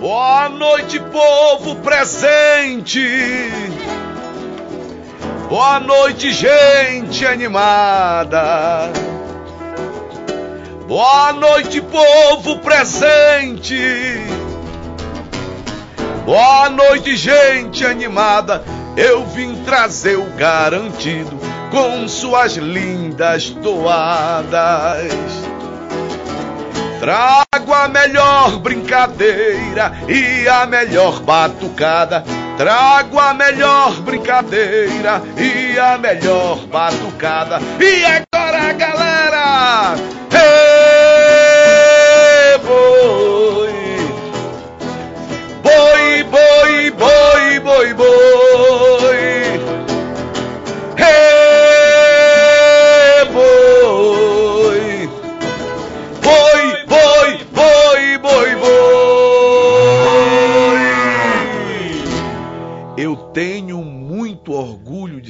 Boa noite, povo presente. Boa noite, gente animada. Boa noite, povo presente. Boa noite, gente animada. Eu vim trazer o garantido com suas lindas toadas. Trago a melhor brincadeira e a melhor batucada. Trago a melhor brincadeira e a melhor batucada. E agora, galera!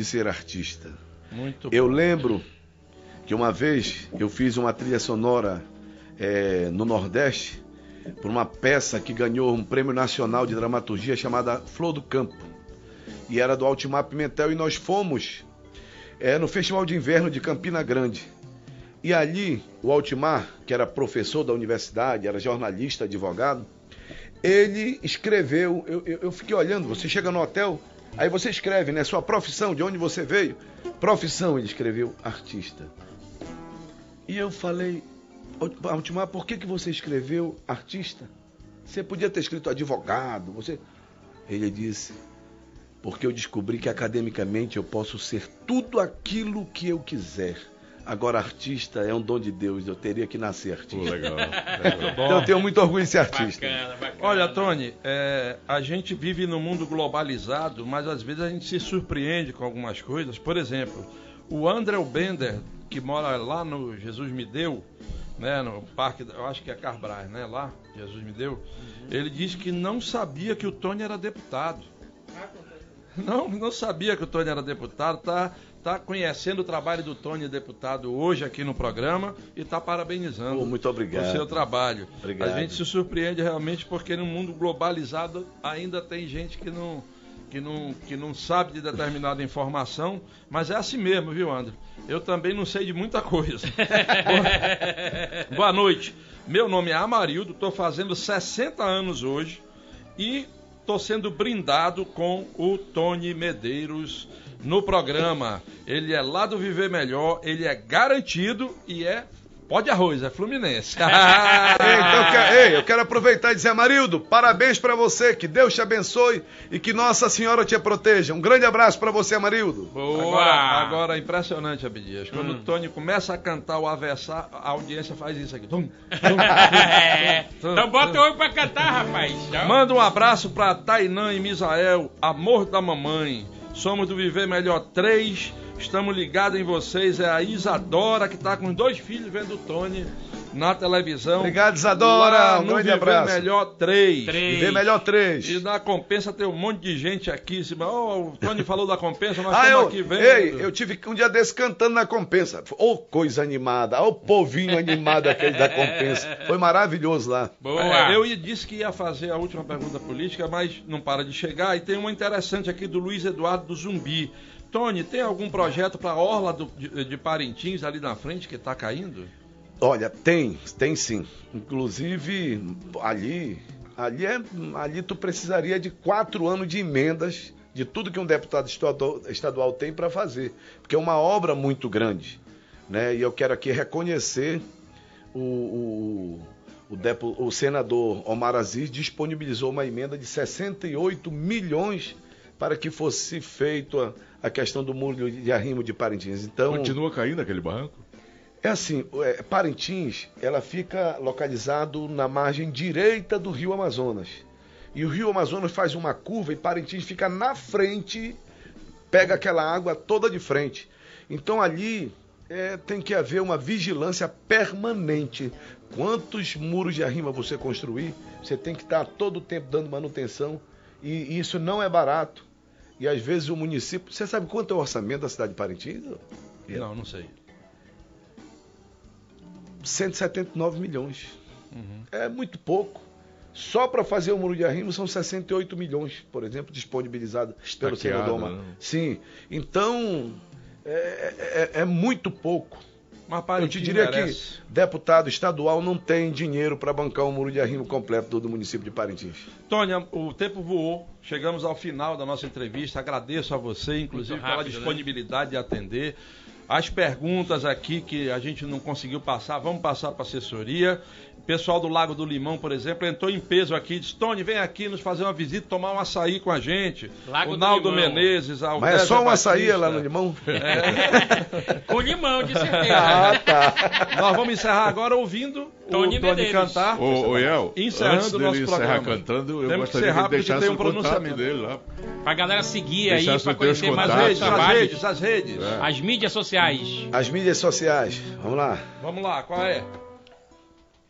De ser artista. Muito Eu lembro que uma vez eu fiz uma trilha sonora eh, no Nordeste por uma peça que ganhou um prêmio nacional de dramaturgia chamada Flor do Campo. E era do Altimar Pimentel e nós fomos eh, no Festival de Inverno de Campina Grande. E ali, o Altimar, que era professor da universidade, era jornalista, advogado, ele escreveu, eu, eu, eu fiquei olhando, você chega no hotel, aí você escreve, né, sua profissão, de onde você veio. Profissão, ele escreveu, artista. E eu falei, Altimar, por que, que você escreveu artista? Você podia ter escrito advogado, você... Ele disse, porque eu descobri que academicamente eu posso ser tudo aquilo que eu quiser. Agora, artista é um dom de Deus, eu teria que nascer Pô, artista. legal. Então eu tenho muito orgulho de ser artista. Bacana, bacana. Olha, Tony, é, a gente vive num mundo globalizado, mas às vezes a gente se surpreende com algumas coisas. Por exemplo, o André Bender, que mora lá no Jesus Me Deu, né, no parque, eu acho que é Carbrais, né, lá, Jesus Me Deu, ele disse que não sabia que o Tony era deputado. Não, não sabia que o Tony era deputado, tá, tá conhecendo o trabalho do Tony deputado hoje aqui no programa e tá parabenizando muito obrigado. o seu trabalho. Obrigado. A gente se surpreende realmente porque no mundo globalizado ainda tem gente que não, que não, que não sabe de determinada informação, mas é assim mesmo, viu, André? Eu também não sei de muita coisa. Boa- Boa noite. Meu nome é Amarildo, estou fazendo 60 anos hoje e estou sendo brindado com o Tony Medeiros no programa. Ele é lá do Viver Melhor, ele é garantido e é pó de arroz, é Fluminense. Ei, então, eu quero, ei, eu quero aproveitar e dizer, Amarildo, parabéns pra você, que Deus te abençoe e que Nossa Senhora te proteja. Um grande abraço pra você, Amarildo. Boa! Agora, agora impressionante, Abdias. Quando o Tony começa a cantar o aversar, a audiência faz isso aqui. Tum, tum, É, tum, então bota o pra cantar, rapaz. Manda um abraço pra Tainã e Misael, amor da mamãe. Somos do Viver Melhor 3. Estamos ligados em vocês. É a Isadora que tá com dois filhos vendo o Tony na televisão. Obrigado, Isadora. Lá Um grande Viver abraço. Melhor 3. Três. Vê melhor três. E na compensa tem um monte de gente aqui. Se... Oh, o Tony falou da compensa, nós Ah, estamos eu, aqui vendo. ei, eu tive um dia desse cantando na compensa. Ô, coisa animada. Ô, o povinho animado aquele da compensa. Foi maravilhoso lá. Boa. É, eu ia- disse que ia fazer a última pergunta política, mas não para de chegar. E tem uma interessante aqui do Luiz Eduardo do Zumbi. Tony, tem algum projeto para a Orla do- de, de Parintins ali na frente que está caindo? Olha, tem, tem sim. Inclusive, ali, ali, é, ali tu precisaria de quatro anos de emendas de tudo que um deputado estadual, tem para fazer. Porque é uma obra muito grande. Né? E eu quero aqui reconhecer o, o, o, depu- o senador Omar Aziz disponibilizou uma emenda de 68 milhões para que fosse feita a, a questão do muro de arrimo de Parintins. Então, Continua caindo aquele barranco? É assim, é, Parintins, ela fica localizado na margem direita do Rio Amazonas. E o Rio Amazonas faz uma curva e Parintins fica na frente, pega aquela água toda de frente. Então ali é, tem que haver uma vigilância permanente. Quantos muros de arrima você construir, você tem que estar todo o tempo dando manutenção. E isso não é barato. E às vezes o município. Você sabe quanto é o orçamento da cidade de Parintins? Não, não sei. 179 milhões. É muito pouco. Só para fazer o muro de arrimo são 68 milhões, por exemplo, disponibilizados pelo senador. Né? Sim. Então, é, é- é muito pouco. Mas Eu Parintins te diria merece. que deputado estadual não tem dinheiro para bancar o muro de arrimo completo do, município de Parintins. Tônia, o tempo voou. Chegamos ao final da nossa entrevista. Agradeço a você, inclusive, Muito pela rápido, né? disponibilidade de atender. As perguntas aqui que a gente não conseguiu passar, vamos passar para a assessoria. O pessoal do Lago do Limão, por exemplo, entrou em peso aqui. Disse, Tony, vem aqui nos fazer uma visita, tomar um açaí com a gente. Lago o do Naldo Limão. Menezes, a Mas é só um açaí lá no limão? Com limão, de certeza. Ah, tá. Nós vamos encerrar agora ouvindo Tony o Tony cantar. Ô, ô Iel, Encerrando antes o nosso encerrar programa. cantando, eu Temos que gostaria ser que que deixasse tem um o pronunciamento. dele lá. Pra galera seguir aí, pra conhecer mais contatos. redes, as redes, as redes. É. As mídias sociais. As mídias sociais. Vamos lá. Vamos lá, qual é?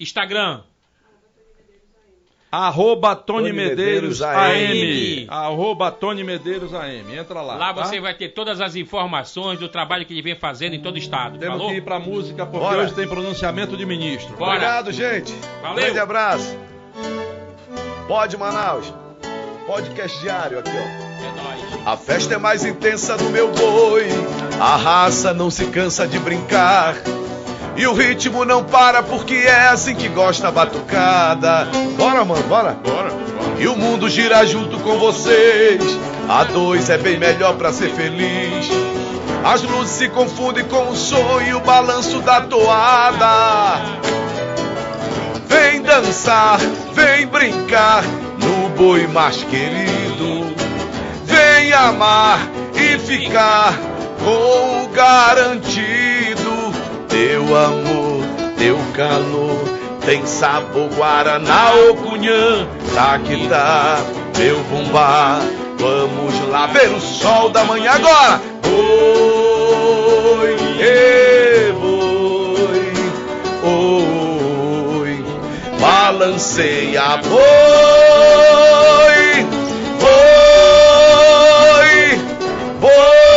Instagram. Arroba Tony, Tony Medeiros, Medeiros AM. AM. Arroba Tony Medeiros AM. Entra lá. Lá tá? você vai ter todas as informações do trabalho que ele vem fazendo em todo o estado. Temos Falou? que ir pra música porque Bora. hoje tem pronunciamento de ministro. Bora. Obrigado, gente. Valeu. Grande abraço. Pode Manaus. Podcast diário aqui, ó. É nóis. A festa é mais intensa do meu boi. A raça não se cansa de brincar. E o ritmo não para porque é assim que gosta a batucada. Bora, mano, bora. Bora, bora. E o mundo gira junto com vocês. A dois é bem melhor pra ser feliz. As luzes se confundem com o som e o balanço da toada. Vem dançar, vem brincar no boi mais querido. Vem amar e ficar com o garantido. Teu amor, teu calor, tem sabor Guaraná ou Cunhã. Tá que tá, meu bumbá, vamos lá ver o sol da manhã agora. Oi, ê, oi, oi, balanceia a boi, oi, oi.